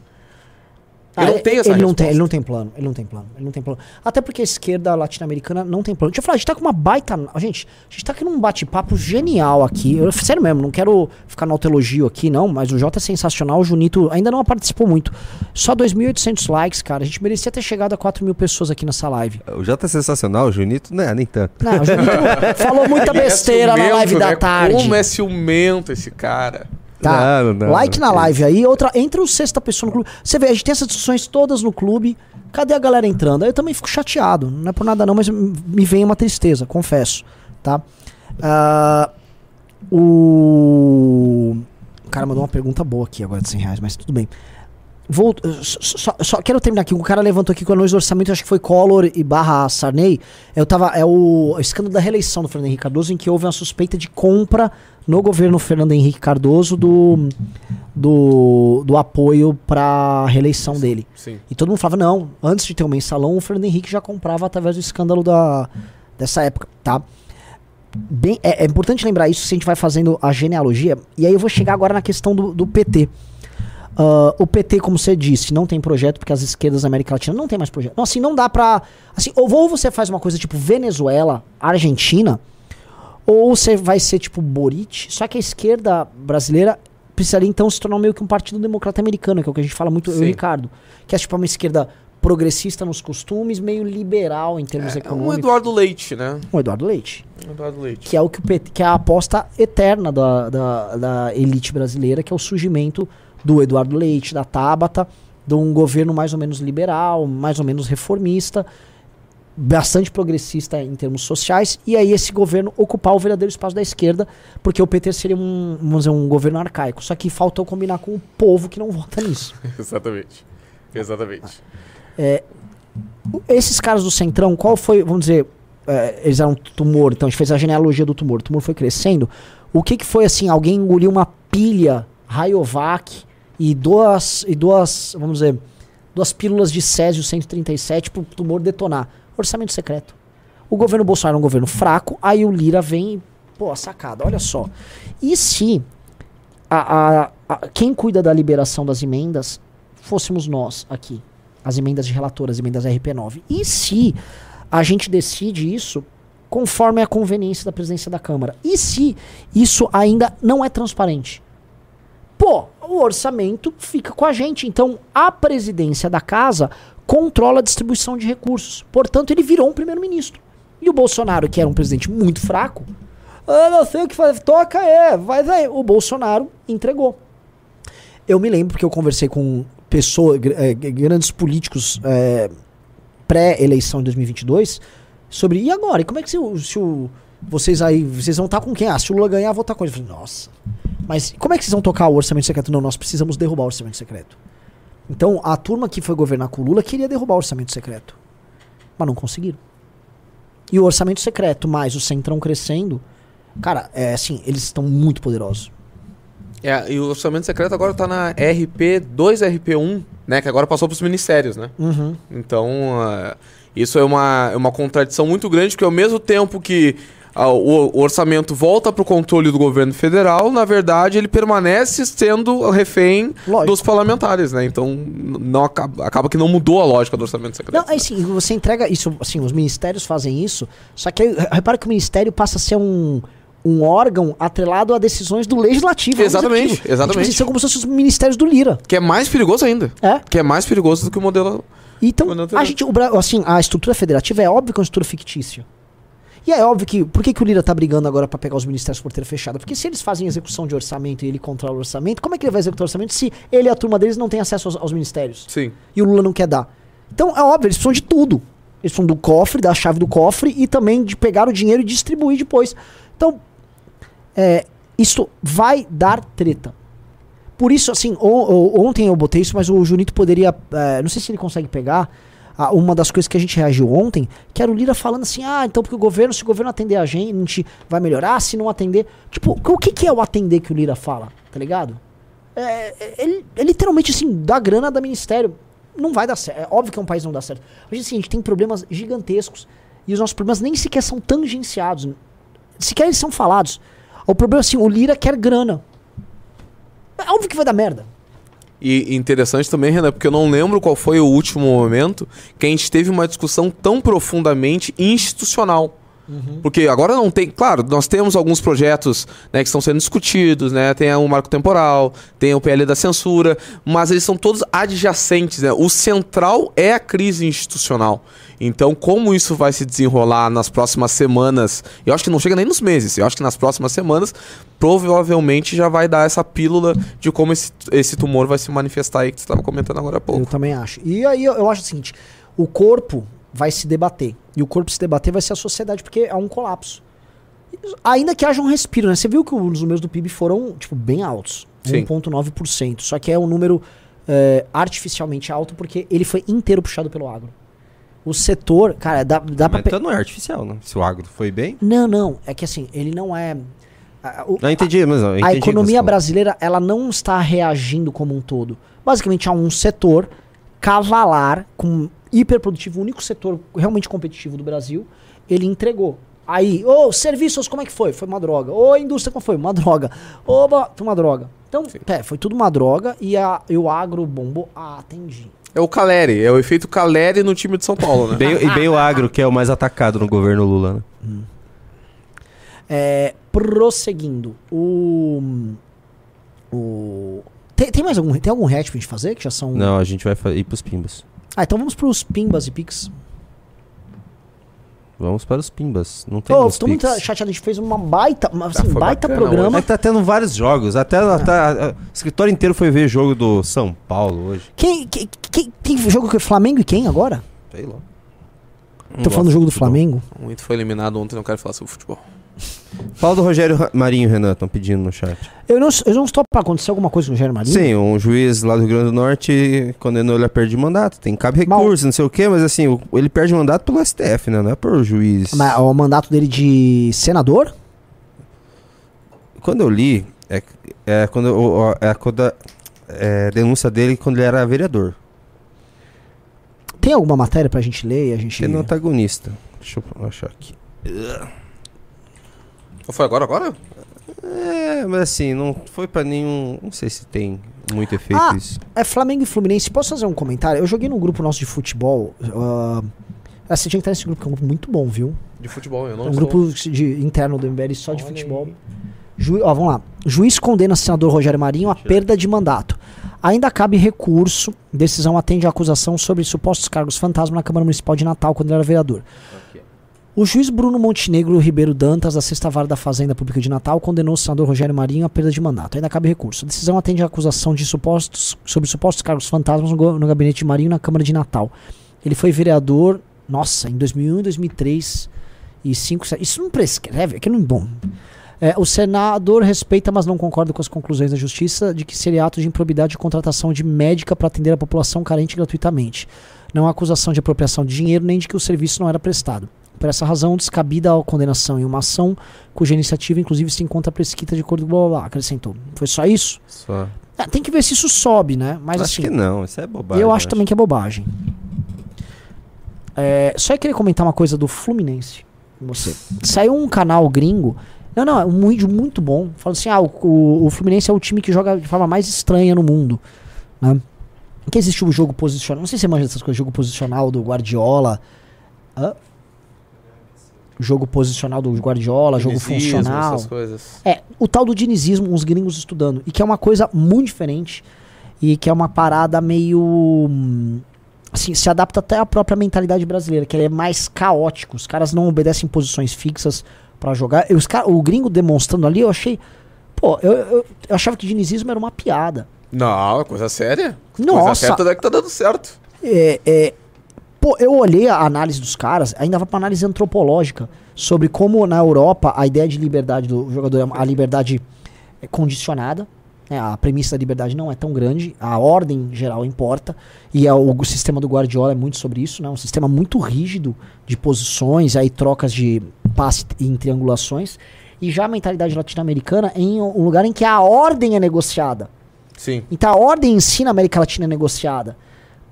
Eu Ah, não tenho essa ele não tem, ele não tem plano, ele não tem plano, ele não tem plano. Até porque a esquerda latino-americana não tem plano. Deixa eu falar, a gente tá com uma baita. Gente, a gente tá aqui num bate-papo genial aqui. Eu, sério mesmo, não quero ficar no autoelogio aqui, não, mas o Jota é sensacional, o Junito ainda não participou muito. Só 2.800 likes, cara. A gente merecia ter chegado a 4 mil pessoas aqui nessa live. O Jota é sensacional, o Junito, né, nem tanto. Não, o Junito falou muita é besteira na ciumento, live da né? tarde. Como é ciumento esse cara? Tá. Não, não, like na que live aí, outra, entra o sexta pessoa no clube. Você vê, a gente tem essas discussões todas no clube. Cadê a galera entrando? Aí eu também fico chateado. Não é por nada não, mas me vem uma tristeza, confesso. Tá? Ah, o... o cara mandou uma pergunta boa aqui agora de 100 reais, mas tudo bem. Vou, só, só- só quero terminar aqui. O cara levantou aqui com a noite do orçamento, acho que foi Collor e barra Sarney. Eu tava, é o, o escândalo da reeleição do Fernando Henrique Cardoso, em que houve uma suspeita de compra no governo Fernando Henrique Cardoso do, do, do apoio para reeleição dele. Sim. E todo mundo falava, não, antes de ter o mensalão, o Fernando Henrique já comprava através do escândalo da, dessa época, tá? Bem, é, é importante lembrar isso se a gente vai fazendo a genealogia. E aí eu vou chegar agora na questão do, do PT. Ah, o PT, como você disse, não tem projeto porque as esquerdas da América Latina não tem mais projeto. Não, assim, não dá pra. Assim, ou, você faz uma coisa tipo Venezuela, Argentina, ou você vai ser tipo Boric. Só que a esquerda brasileira precisaria então se tornar meio que um partido democrata americano, que é o que a gente fala muito, eu e o Sim. Ricardo. Que é tipo uma esquerda progressista nos costumes, meio liberal em termos É um econômicos. Eduardo Leite, né? Um Eduardo Leite Um Eduardo Leite. que é o que, o que é a aposta eterna da, da, da elite brasileira, que é o surgimento do Eduardo Leite, da Tabata, de um governo mais ou menos liberal, mais ou menos reformista, bastante progressista em termos sociais, e aí esse governo ocupar o verdadeiro espaço da esquerda, porque o PT seria um, vamos dizer, um governo arcaico. Só que faltou combinar com o povo que não vota nisso. Exatamente. Exatamente. Esses caras do Centrão, qual foi, vamos dizer, é, eles eram tumor, então a gente fez a genealogia do tumor, o tumor foi crescendo. O que que foi assim, alguém engoliu uma pilha Rayovac e duas, e duas, vamos dizer, duas pílulas de Césio 137 pro tumor detonar. Orçamento secreto. O governo Bolsonaro é um governo fraco, aí o Lira vem pô, sacada, olha só. E se a, a- a- quem cuida da liberação das emendas fôssemos nós aqui, as emendas de relator, as emendas RP9, e se a gente decide isso conforme a conveniência da presidência da Câmara? E se isso ainda não é transparente? O orçamento fica com a gente. Então, a presidência da casa controla a distribuição de recursos. Portanto, ele virou um primeiro-ministro. E o Bolsonaro, que era um presidente muito fraco, ah, não sei o que faz, toca é, vai aí. O Bolsonaro entregou. Eu me lembro porque eu conversei com pessoas, eh, grandes políticos eh, pré-eleição de 2022 sobre e agora? E como é que se, se o, vocês aí, vocês vão estar com quem? Ah, se o Lula ganhar, vou estar com ele. Eu falei, nossa. Mas como é que vocês vão tocar o orçamento secreto? Não, nós precisamos derrubar o orçamento secreto. Então, a turma que foi governar com o Lula queria derrubar o orçamento secreto. Mas não conseguiram. E o orçamento secreto, mais o Centrão crescendo, cara, é assim, eles estão muito poderosos. É, e o orçamento secreto agora tá na RP 2 RP1, né? Que agora passou pros ministérios, né? Uhum. Então, ah, isso é uma, é uma contradição muito grande, porque ao mesmo tempo que o, o orçamento volta para o controle do governo federal, na verdade ele permanece sendo refém Lógico. dos parlamentares, né? Então, não acaba, acaba que não mudou a lógica do orçamento secreto. Não, é assim, você entrega isso, assim, os ministérios fazem isso, só que repara que o ministério passa a ser um, um órgão atrelado a decisões do legislativo. não do Exatamente, executivo. exatamente. Tipo, são como se fossem os ministérios do Lira. Que é mais perigoso ainda. É. Que é mais perigoso do que o modelo. Então, a gente, o, assim, a estrutura federativa é óbvio que é uma estrutura fictícia. E é óbvio que. Por que, que o Lira tá brigando agora pra pegar os ministérios por porteira fechada? Porque se eles fazem execução de orçamento e ele controla o orçamento, como é que ele vai executar o orçamento se ele e a turma deles não tem acesso aos, aos ministérios? Sim. E o Lula não quer dar. Então é óbvio, eles precisam de tudo. Eles precisam do cofre, da chave do cofre e também de pegar o dinheiro e distribuir depois. Então, é, isso vai dar treta. Por isso, assim, ontem eu botei isso, mas o Junito poderia. é, não sei se ele consegue pegar. Ah, uma das coisas que a gente reagiu ontem, que era o Lira falando assim: ah, então porque o governo, se o governo atender a gente, vai melhorar, se não atender. Tipo, o que, que é o atender que o Lira fala? Tá ligado? É, é, é literalmente assim, dá grana da ministério. Não vai dar certo. É óbvio que um país não dá certo. Mas assim, a gente tem problemas gigantescos. E os nossos problemas nem sequer são tangenciados. Sequer eles são falados. O problema é assim, o Lira quer grana. É óbvio que vai dar merda. E interessante também, Renan, porque eu não lembro qual foi o último momento que a gente teve uma discussão tão profundamente institucional. Porque agora não tem. Claro, nós temos alguns projetos né, que estão sendo discutidos, né? Tem o marco temporal, tem o PL da censura, mas eles são todos adjacentes, né? O central é a crise institucional. Então, como isso vai se desenrolar nas próximas semanas? Eu acho que não chega nem nos meses, eu acho que nas próximas semanas provavelmente já vai dar essa pílula de como esse, esse tumor vai se manifestar aí que você estava comentando agora há Eu pouco. também acho. E aí eu, eu acho o seguinte: o corpo vai se debater. E o corpo se debater vai ser a sociedade, porque é um colapso. Ainda que haja um respiro, né? Você viu que os números do PIB foram, tipo, bem altos. Sim. 1,9%. Só que é um número é, artificialmente alto, porque ele foi inteiro puxado pelo agro. O setor, cara, dá, dá pra. Mas então não é artificial, né? Se o agro foi bem. Não, não. É que assim, ele não é. a- a- o- Não entendi, mas não, a entendi você economia brasileira ela não está reagindo como um todo. Basicamente há um setor cavalar com hiperprodutivo, o único setor realmente competitivo do Brasil, ele entregou. Aí, ô, serviços, como é que foi? Foi uma droga. Ô, indústria, como foi? Uma droga. Ô, ba- foi uma droga. Então, é, foi tudo uma droga e, a, e o agro bombou. Ah, entendi. É o Caleri, é o efeito Caleri no time de São Paulo, né? Bem- e bem o agro, que é o mais atacado no governo Lula, né? É, prosseguindo, o. O. Tem, tem mais algum. Tem algum hatch pra gente fazer? Que já são. Não, a gente vai ir pros pimbas. Ah, então vamos pros Pimbas e Pix. Vamos para os pimbas. Não tem uns tô muito chateado, a gente fez uma baita, uma, assim, foi baita bacana programa. Mas tá tendo vários jogos. Até, até a- a- o escritório inteiro foi ver jogo do São Paulo hoje. Quem, quem, quem- tem jogo que Flamengo e quem agora? Sei lá. Tô falando do jogo do Flamengo. O Inter foi eliminado ontem, não quero falar sobre futebol. Fala do Rogério Marinho, Renan, estão pedindo no chat. Eu não, eu não estou pra acontecer alguma coisa com o Jair Marinho. Sim, um juiz lá do Rio Grande do Norte condenou ele a perder de mandato. Tem cabe Mal- recurso, não sei o quê, mas assim, o- ele perde mandato pelo STF, né? Não é por juiz. Mas o mandato dele de senador? Quando eu li, é, é quando eu- é quando a é, denúncia dele quando ele era vereador. Tem alguma matéria pra gente ler e a gente. Ele é antagonista. Deixa eu achar aqui. Foi agora, agora? É, mas assim, não foi pra nenhum. Não sei se tem. muito efeito Ah, isso. É Flamengo e Fluminense. Posso fazer um comentário? Eu joguei num grupo nosso de futebol. ah, ah, você tinha que estar nesse grupo, que é um grupo muito bom, viu? De futebol, eu não É um estou. grupo de, interno do MBL só de Olha futebol. aí. Ju, ó, vamos lá. Juiz condena senador Rogério Marinho a perda de mandato. Ainda cabe recurso. Decisão atende à acusação sobre supostos cargos fantasma na Câmara Municipal de Natal quando ele era vereador. O juiz Bruno Montenegro Ribeiro Dantas, da Sexta Vara da Fazenda Pública de Natal, condenou o senador Rogério Marinho à perda de mandato. Ainda cabe recurso. A decisão atende à acusação de supostos, sobre supostos cargos fantasmas no, gabinete de Marinho na Câmara de Natal. Ele foi vereador, nossa, em 2001 e 2003 e 5, Isso não prescreve, que não é bom. É, o senador respeita, mas não concorda com as conclusões da justiça de que seria ato de improbidade de contratação de médica para atender a população carente gratuitamente. Não há acusação de apropriação de dinheiro nem de que o serviço não era prestado. Por essa razão, descabida a condenação em uma ação cuja iniciativa, inclusive, se encontra prescrita de acordo com blá, blá, blá, acrescentou. Foi só isso? Só. É, tem que ver se isso sobe, né? Mas acho assim, que não, isso é bobagem. eu acho também que é bobagem. É, só eu queria comentar uma coisa do Fluminense. com Você. Saiu um canal gringo. Não, não, é um vídeo muito bom. Falando assim: ah, o, o- o Fluminense é o time que joga de forma mais estranha no mundo. Né? Que existe o jogo posicional. Não sei se você manja dessas coisas, jogo posicional do Guardiola. Hã? Jogo posicional do Guardiola, jogo Dinizismo, funcional. Essas coisas. É, o tal do dinizismo, uns gringos estudando. E que é uma coisa muito diferente. E que é uma parada meio. Assim, se adapta até à própria mentalidade brasileira, que ele é mais caótico. Os caras não obedecem posições fixas pra jogar. E os cara, o gringo demonstrando ali, eu achei. Pô, eu, eu, eu achava que dinizismo era uma piada. Não, é coisa séria. Coisa Nossa! certa é que tá dando certo. É, é, pô, eu olhei a análise dos caras, ainda vai pra análise antropológica, sobre como na Europa a ideia de liberdade do jogador, é a liberdade é condicionada, né, a premissa da liberdade não é tão grande, a ordem geral importa, e é o, o sistema do Guardiola é muito sobre isso, né, um sistema muito rígido de posições, aí trocas de passe em triangulações, e já a mentalidade latino-americana em um lugar em que a ordem é negociada. Sim. Então a ordem em si na América Latina é negociada.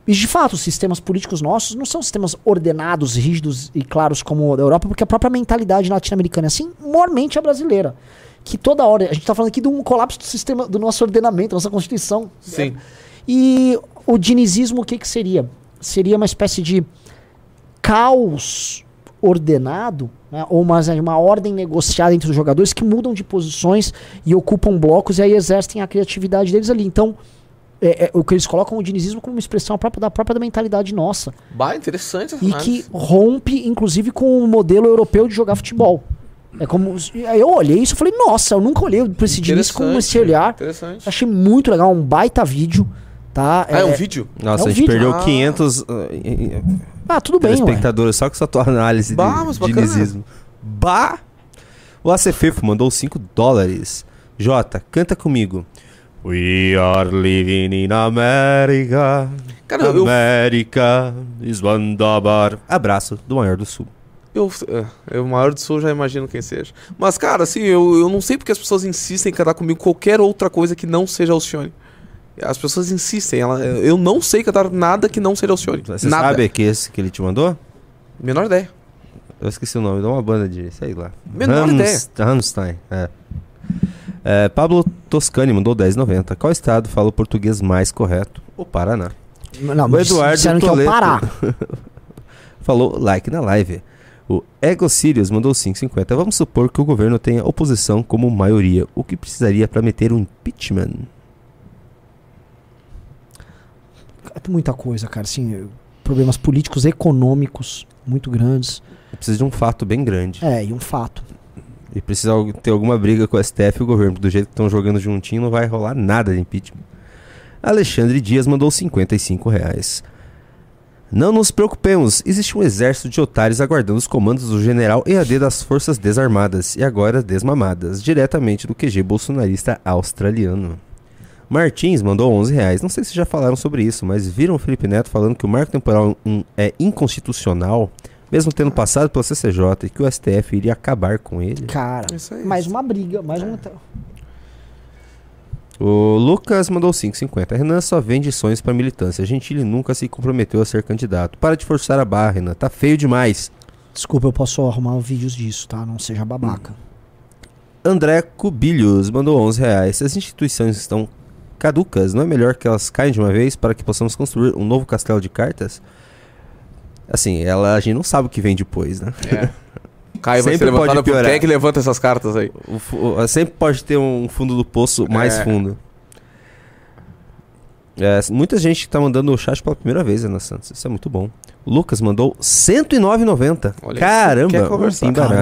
E de fato, os sistemas políticos nossos não são sistemas ordenados, rígidos e claros como o da Europa, porque a própria mentalidade latino-americana é assim, mormente a brasileira. Que toda hora, a gente está falando aqui de um colapso do sistema, do nosso ordenamento, nossa Constituição. Sim. E o dinizismo, o que, que seria? Seria uma espécie de caos ordenado, né? ou uma, uma ordem negociada entre os jogadores que mudam de posições e ocupam blocos e aí exercem a criatividade deles ali. Então, é, é, o que eles colocam o dinizismo como uma expressão própria da própria mentalidade nossa. Bah, interessante essa E análise. que rompe, inclusive, com o modelo europeu de jogar futebol. É como. Aí eu olhei isso e falei, nossa, eu nunca olhei pro esse dinizismo com esse olhar. Interessante. Achei muito legal, um baita vídeo, tá? Ah, é um vídeo? Nossa, É um a gente vídeo. perdeu Ah. 500 uh, em- em- Ah, tudo bem, ué. telespectadores só com essa tua análise Bah, de mas bacana. dinizismo. Bah! O ACFEFO mandou 5 dólares. Jota, canta comigo. We are living in America. Cara, eu- América is wonderbar. Abraço do maior do sul. Eu, é, o maior do sul já imagino quem seja. Mas, cara, assim, eu, eu não sei porque as pessoas insistem em cantar comigo qualquer outra coisa que não seja Alcione. As pessoas insistem. Ela, eu não sei cantar nada que não seja Alcione. Você nada. sabe que esse que ele te mandou? Menor ideia. Eu esqueci o nome, dá uma banda de, sei lá. Menor ideia. Rammstein, é. É, Pablo Toscani mandou 10,90. Qual estado fala o português mais correto? O Paraná. Não, O Eduardo disseram que é o Toledo. Pará. Falou like na live. O Ego Sirius mandou 5,50. Vamos supor que o governo tenha oposição como maioria. O que precisaria para meter um impeachment? É muita coisa, cara. Assim, problemas políticos, econômicos muito grandes. Precisa de um fato bem grande. É, e um fato. E precisa ter alguma briga com o STF e o governo. Do jeito que estão jogando juntinho, não vai rolar nada de impeachment. Alexandre Dias mandou 55 reais. Não nos preocupemos, existe um exército de otários aguardando os comandos do general EAD das Forças Desarmadas e agora desmamadas, diretamente do QG bolsonarista australiano. Martins mandou 11 reais. Não sei se já falaram sobre isso, mas viram o Felipe Neto falando que o marco temporal é inconstitucional, mesmo tendo passado pela CCJ e que o STF iria acabar com ele. Cara, Isso aí. mais uma briga, mais uma. O Lucas mandou 5,50. Renan só vende sonhos pra militância. Gentili nunca se comprometeu a ser candidato. Para de forçar a barra, Renan. Tá feio demais. Desculpa, eu posso arrumar vídeos disso, tá? Não seja babaca. André Cubilhos mandou 11 reais. As instituições estão caducas, não é melhor que elas caem de uma vez para que possamos construir um novo castelo de cartas? Assim, ela, a gente não sabe o que vem depois, né? É. Caio vai ser Sempre pode piorar. quem é que levanta essas cartas aí? O o- sempre pode ter um fundo do poço mais É. fundo. É, muita gente tá mandando o chat pela primeira vez, Ana Santos. Isso é muito bom. O Lucas mandou 109,90. Olha, Caramba! quer.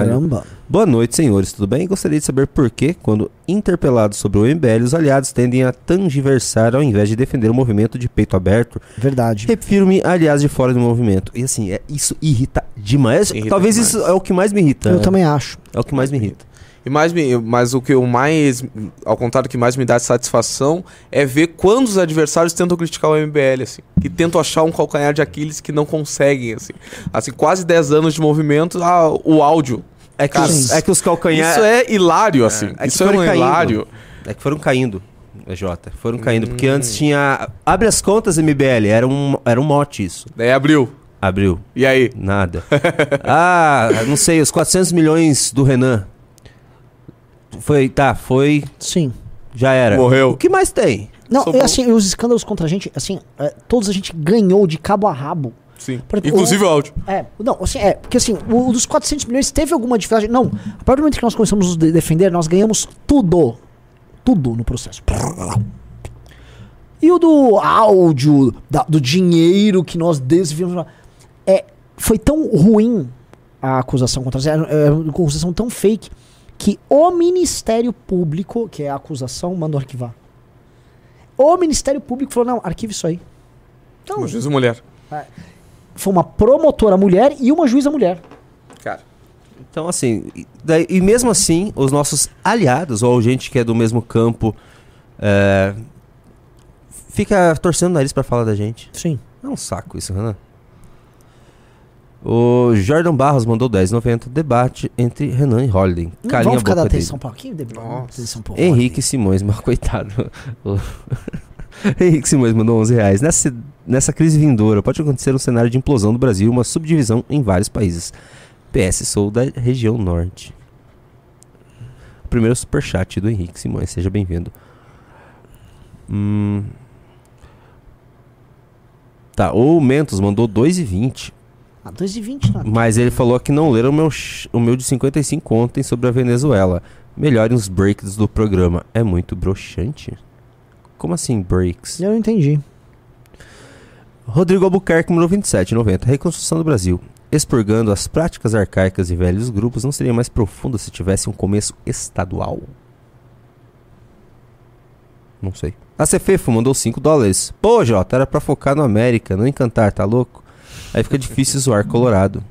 Caramba. Boa noite, senhores. Tudo bem? Gostaria de saber por que, quando interpelados sobre o MBL, os aliados tendem a tangiversar ao invés de defender o movimento de peito aberto. Verdade. Refiro-me, aliás, de fora do movimento. E assim, é, isso irrita demais. Irrita Talvez demais. isso é o que mais me irrita. Eu né? também acho. É o que mais me irrita. E mais me, mas o que eu mais, ao contrário, que mais me dá satisfação é ver quando os adversários tentam criticar o MBL, assim. Que tentam achar um calcanhar de Aquiles que não conseguem, assim. Assim, quase 10 anos de movimento, ah, o áudio. É que, Cara, os, é que os calcanhares. Isso é hilário, assim. é que isso é um caindo. hilário. É que foram caindo, é, Jota. Foram caindo. Porque Hum. antes tinha. Abre as contas, MBL. Era um, era um mote isso. Daí abriu. Abriu. E aí? Nada. ah, não sei, os 400 milhões do Renan. Foi, tá, foi. Sim. Já era. Morreu. O que mais tem? Não, Sobrou. e assim, os escândalos contra a gente, assim, é, todos a gente ganhou de cabo a rabo. Sim. Por Inclusive o áudio. É, não, assim, é, porque assim, o, o dos 400 milhões teve alguma dificuldade. Não, a partir do momento que nós começamos a nos de- defender, nós ganhamos tudo. Tudo no processo. E o do áudio, da- do dinheiro que nós desviamos. É, foi tão ruim a acusação contra era, era uma acusação tão fake que o Ministério Público, que é a acusação, mandou arquivar. O Ministério Público falou: não, arquive isso aí. Então, Uma juíza mulher. foi uma promotora mulher e uma juíza mulher. Cara. Então, assim. E, daí- e mesmo assim, os nossos aliados, ou gente que é do mesmo campo, é, fica torcendo o nariz pra falar da gente. Sim. É um saco isso, Renan. O Jordan Barros mandou 10,90. Debate entre Renan e Holliday. Não Calinha vamos ficar dando atenção dar Nossa. atenção pro Henrique Simões, mas coitado. Henrique Simões mandou 11 reais. Nessa, nessa crise vindoura, pode acontecer um cenário de implosão do Brasil, uma subdivisão em vários países. PS, sou da região norte. Primeiro superchat do Henrique Simões, seja bem-vindo. Hum. Tá, o Mentos mandou 2,20. Ah, 2,20, né? Mas ele falou que não leram o meu, o meu de 55 ontem sobre a Venezuela. Melhorem os breaks do programa. É muito broxante? Como assim breaks? Eu não entendi. Rodrigo Albuquerque, número 2790. Reconstrução do Brasil. Expurgando as práticas arcaicas e velhos grupos não seria mais profundo se tivesse um começo estadual? Não sei. A Cefefo mandou 5 dólares. Pô, Jota, era pra focar no América, não encantar, tá louco? Aí fica difícil zoar Colorado.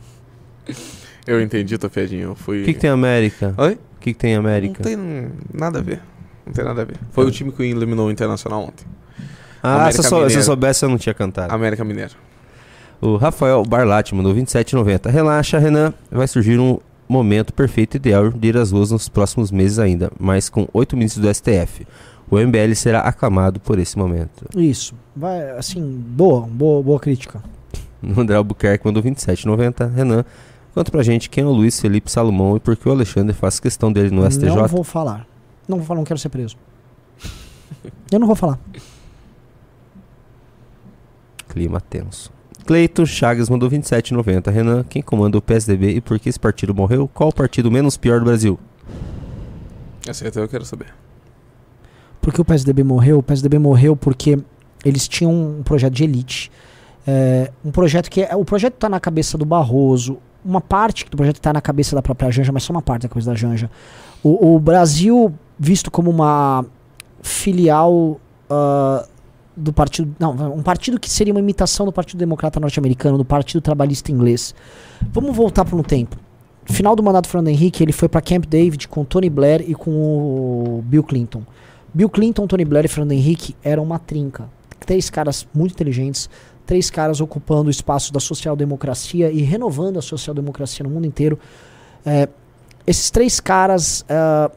Eu entendi tua piadinha. Eu fui. O que, que tem América? Oi? O que, que tem América? Não tem nada a ver. Não tem nada a ver. Foi o time que eliminou o Internacional ontem. Ah, América se eu, sou- se eu Mineiro. soubesse eu não tinha cantado. América Mineiro. O Rafael Barlatti mandou 27,90. Relaxa, Renan. Vai surgir um momento perfeito e ideal de ir às ruas nos próximos meses ainda, mas com oito ministros do STF. O MBL será aclamado por esse momento. Isso. Vai, assim, boa, boa, boa crítica. O André Albuquerque mandou 27,90. Renan, conta pra gente quem é o Luiz Felipe Salomão e por que o Alexandre faz questão dele no STJ. Não vou falar. Não vou falar, não quero ser preso. Eu não vou falar. Clima tenso. Cleiton Chagas mandou 27,90. Renan, quem comanda o PSDB e por que esse partido morreu? Qual o partido menos pior do Brasil? Essa até eu quero saber. Por que o PSDB morreu? O PSDB morreu porque eles tinham um projeto de elite. É, um projeto que é, o projeto está na cabeça do Barroso, uma parte do projeto está na cabeça da própria Janja, mas só uma parte da cabeça da Janja. O, o Brasil visto como uma filial ah, do partido, não, um partido que seria uma imitação do Partido Democrata Norte-Americano, do Partido Trabalhista Inglês. Vamos voltar para um tempo. Final do mandato do Fernando Henrique, ele foi para Camp David com Tony Blair e com o Bill Clinton. Bill Clinton, Tony Blair e Fernando Henrique eram uma trinca. Três caras muito inteligentes, três caras ocupando o espaço da social-democracia e renovando a social-democracia no mundo inteiro. É, esses três caras, ah,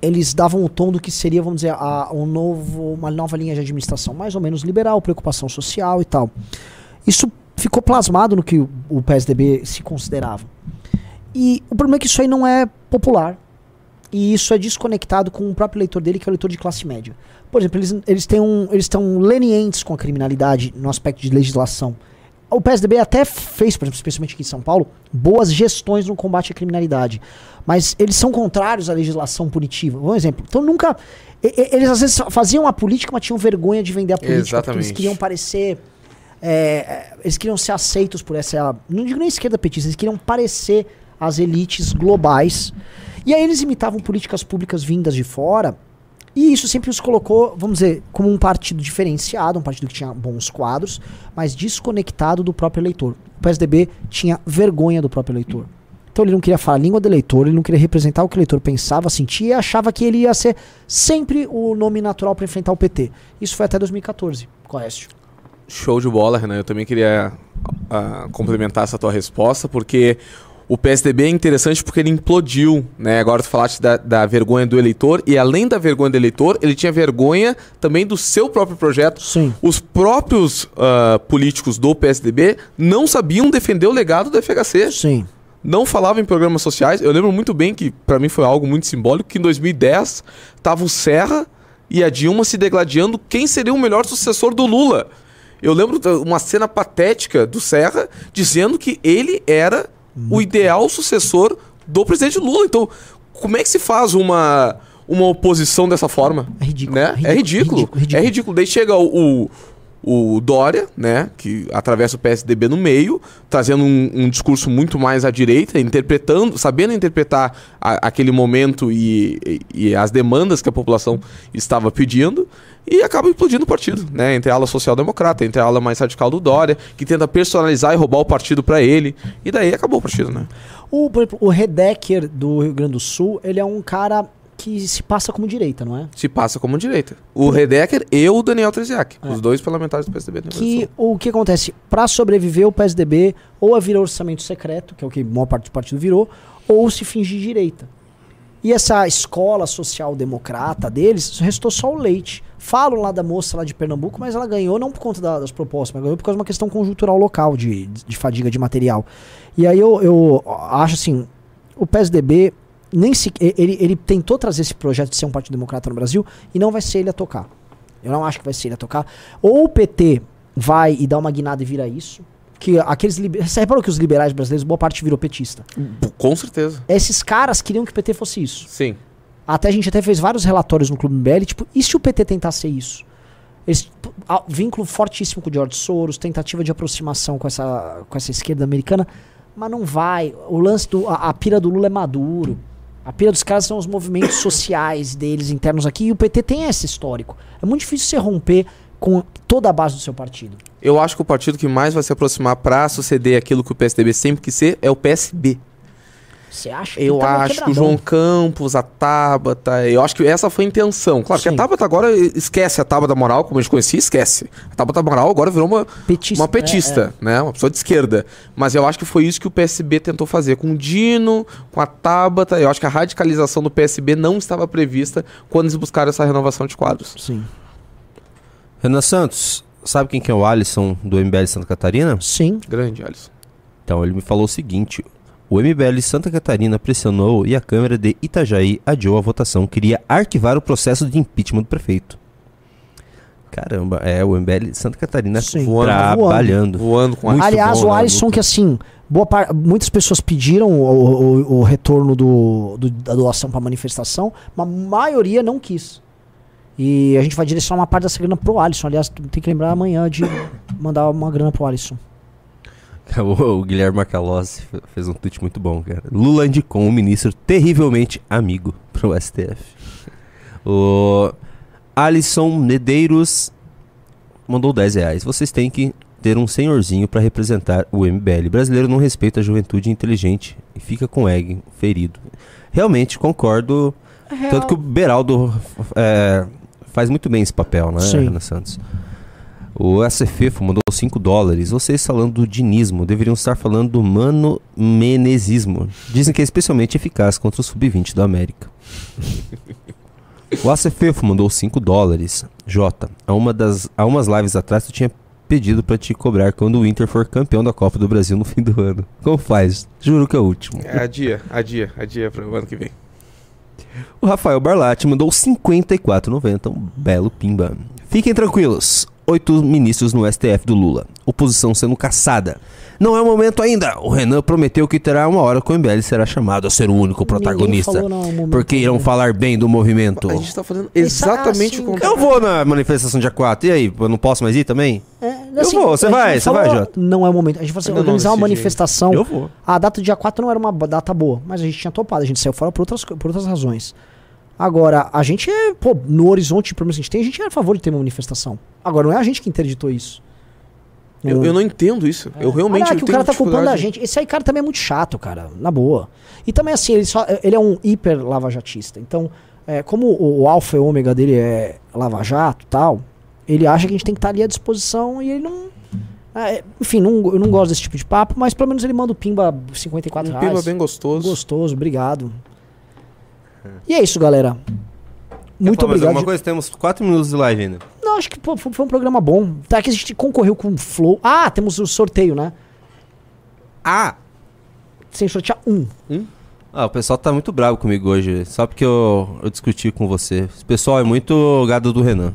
eles davam o tom do que seria, vamos dizer, a, um novo, uma nova linha de administração, mais ou menos liberal, preocupação social e tal. Isso ficou plasmado no que o, o PSDB se considerava. E o problema é que isso aí não é popular. E isso é desconectado com o próprio eleitor dele, que é o eleitor de classe média. Por exemplo, eles, eles têm um, eles estão lenientes com a criminalidade no aspecto de legislação. O PSDB até fez, por exemplo, especialmente aqui em São Paulo, boas gestões no combate à criminalidade. Mas eles são contrários à legislação punitiva. Um exemplo. Então nunca. Eles às vezes faziam a política, mas tinham vergonha de vender a política. Porque eles Exatamente. queriam parecer. é, eles queriam ser aceitos por essa. Não digo nem esquerda petista, eles queriam parecer as elites globais. E aí eles imitavam políticas públicas vindas de fora. E isso sempre os colocou, vamos dizer, como um partido diferenciado, um partido que tinha bons quadros, mas desconectado do próprio eleitor. O PSDB tinha vergonha do próprio eleitor. Então ele não queria falar a língua do eleitor, ele não queria representar o que o eleitor pensava, sentia e achava que ele ia ser sempre o nome natural para enfrentar o PT. Isso foi até 2014, Coécio. Show de bola, Renan. Eu também queria ah, complementar essa tua resposta, porque o PSDB é interessante porque ele implodiu, né? Agora tu falaste da, da vergonha do eleitor, e além da vergonha do eleitor, ele tinha vergonha também do seu próprio projeto. Sim. Os próprios ah, políticos do PSDB não sabiam defender o legado do FHC. Sim. não falava em programas sociais. Eu lembro muito bem que pra mim foi algo muito simbólico que em 2010 tava o Serra e a Dilma se degladiando quem seria o melhor sucessor do Lula. Eu lembro uma cena patética do Serra dizendo que ele era o ideal sucessor do presidente Lula. Então, como é que se faz uma uma oposição dessa forma? É ridículo, Né? ridículo, é ridículo. ridículo, ridículo. É ridículo. Daí chega o, o, o Dória, né? Que atravessa o PSDB no meio, trazendo um, um discurso muito mais à direita, interpretando, sabendo interpretar a- aquele momento e, e- e as demandas que a população estava pedindo, e acaba implodindo o partido, né? Entre a ala social-democrata, entre a ala mais radical do Dória, que tenta personalizar e roubar o partido para ele. E daí acabou o partido, né? O, por exemplo, o Redecker do Rio Grande do Sul, ele é um cara que se passa como direita, não é? Se passa como direita. O Redecker e o Daniel Treziak, os dois parlamentares do PSDB. que o que acontece? Para sobreviver, o PSDB ou é virar orçamento secreto, que é o que a maior parte do partido virou, ou se finge de direita. E essa escola social-democrata deles, restou só o leite. Falam lá da moça lá de Pernambuco, mas ela ganhou não por conta da- das propostas, mas ganhou por causa de uma questão conjuntural local, de, de fadiga de material. E aí eu, eu acho assim, o PSDB nem se, ele, ele tentou trazer esse projeto de ser um partido democrata no Brasil e não vai ser ele a tocar. Eu não acho que vai ser ele a tocar. Ou o PT vai e dá uma guinada e vira isso. Que aqueles Você reparou que os liberais brasileiros, boa parte virou petista. Com certeza. Esses caras queriam que o PT fosse isso. Sim. Até a gente até fez vários relatórios no Clube MBL, tipo, e se o PT tentar ser isso? P- a- vínculo fortíssimo com o George Soros, tentativa de aproximação com essa, com essa esquerda americana, mas não vai. O lance do. A, a pira do Lula é maduro. A pira dos caras são os movimentos sociais deles internos aqui, e o PT tem esse histórico. É muito difícil você romper com toda a base do seu partido. Eu acho que o partido que mais vai se aproximar para suceder aquilo que o PSDB sempre quis ser é o PSB. Você acha? Eu Ele tá acho que o. João Campos, a Tabata, eu acho que essa foi a intenção. Claro que Sim. a Tabata agora esquece a Tabata Moral, como a gente conhecia, esquece. A Tabata Moral agora virou uma Petista, uma petista, né? Uma pessoa de esquerda. Mas eu acho que foi isso que o PSB tentou fazer com o Dino, com a Tabata. Eu acho que a radicalização do PSB não estava prevista quando eles buscaram essa renovação de quadros. Sim. Renan Santos, sabe quem que é o Alisson do MBL Santa Catarina? Sim. Grande, Alisson. Então, ele me falou o seguinte: o MBL Santa Catarina pressionou e a Câmara de Itajaí adiou a votação, queria arquivar o processo de impeachment do prefeito. Caramba, é o MBL Santa Catarina Sim. Voando, trabalhando. Voando com a Muito Aliás, bom, o né, Alisson, Luca? que assim, boa par... muitas pessoas pediram o, o- o retorno do, do- da doação para manifestação, mas a maioria não quis. E a gente vai direcionar uma parte dessa grana pro Alisson. Aliás, tem que lembrar amanhã de mandar uma grana pro Alisson. O, o Guilherme Macalossi fe- fez um tweet muito bom, cara. Lula indicou um ministro terrivelmente amigo pro STF. O Alisson Medeiros mandou 10 reais. Vocês têm que ter um senhorzinho pra representar o MBL. Brasileiro não respeita a juventude inteligente e fica com o egg ferido. Realmente concordo. Tanto que o Beraldo é, faz muito bem esse papel, né, Sim. Ana Santos? O SFFO mandou 5 dólares. Vocês falando do dinismo deveriam estar falando do mano menezismo. Dizem que é especialmente eficaz contra o sub-20 do América. o ACFFO mandou 5 dólares. Jota, há, uma das, há umas lives atrás tu tinha pedido pra te cobrar quando o Inter for campeão da Copa do Brasil no fim do ano. Como faz? Juro que é o último. É, adia, adia, adia para o ano que vem. O Rafael Barlatti mandou 54,90, um belo pimba. Fiquem tranquilos, oito ministros no STF do Lula, oposição sendo caçada. Não é o momento ainda. O Renan prometeu que terá uma hora que o MBL será chamado a ser o único protagonista. falou, não, é o momento porque irão falar bem do movimento. A gente tá fazendo exatamente assim, o contrário. Eu vou na manifestação dia 4. E aí, eu não posso mais ir também? É, Eu vou, você vai, não você vai, Jota? Não é o momento. A gente falou assim, não organizar uma decidi. manifestação. Eu vou. A data do dia 4 não era uma data boa, mas a gente tinha topado, a gente saiu fora por outras, por outras razões. Agora, a gente é, pô, no horizonte, pelo menos que a gente tem, a gente é a favor de ter uma manifestação. Agora, não é a gente que interditou isso. Eu, eu não entendo isso. Eu realmente eu que o cara tá culpando a gente. Esse aí, cara, também é muito chato, cara. Na boa. E também, assim, ele, só, ele é um hiper lavajatista. Então, é, como o, o alfa e ômega dele é lava-jato e tal, ele acha que a gente tem que estar ali à disposição e ele não. é, enfim, não, eu não gosto desse tipo de papo, mas pelo menos ele manda o Pimba 54 Um reais. pimba bem gostoso. Gostoso, obrigado. E é isso, galera. Muito Quer obrigado. alguma coisa? Temos 4 minutos de live ainda. Não, acho que pô, foi foi um programa bom. Tá que a gente concorreu com o Flow. Ah, temos o sorteio, né? Ah! Sem sortear um. Ah, o pessoal tá muito bravo comigo hoje. Só porque eu, eu discuti com você. Esse pessoal é muito gado do Renan.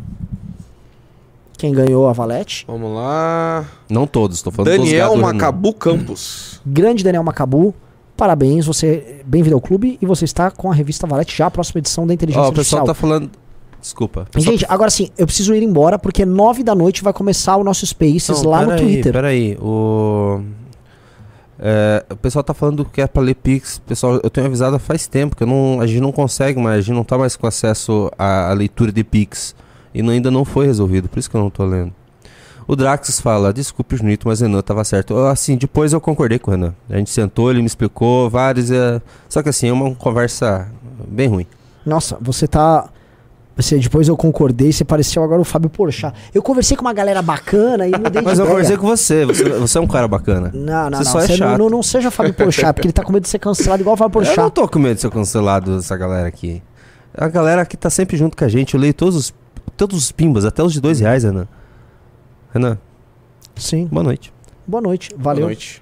Quem ganhou a Valete? Vamos lá. Não todos, tô falando Daniel todos Macabu Campos. Grande Daniel Macabu. Parabéns, você bem-vindo ao clube e você está com a revista Valete já a próxima edição da. Inteligência Ó, o pessoal Artificial. tá falando... Desculpa. Gente, agora sim, eu preciso ir embora porque nove da noite vai começar o nosso Spaces Não, lá no peraí, Twitter. Peraí, o. é, o pessoal tá falando que é pra ler Pix. Pessoal, eu tenho avisado faz tempo que não, a gente não consegue mais, a gente não tá mais com acesso à, à leitura de Pix. E não- ainda não foi resolvido, por isso que eu não tô lendo. O Drax fala, desculpe, Junito, mas o Renan tava certo. Assim, depois eu concordei com o Renan. A gente sentou, ele me explicou vários. é, Só que assim, é uma conversa bem ruim. Nossa, você tá. Você, depois eu concordei, você pareceu agora o Fábio Porchat. Eu conversei com uma galera bacana e mudei de Mas eu ideia. conversei com você, você, você é um cara bacana. Não, não, Você não. só é chato. não, não seja Fábio Porchat, porque ele tá com medo de ser cancelado igual o Fábio Eu não tô com medo de ser cancelado, essa galera aqui. A galera aqui tá sempre junto com a gente. Eu leio todos os, todos os pimbas, até os de dois reais, Renan. Renan, Sim. boa noite. Boa noite. Valeu. Boa noite.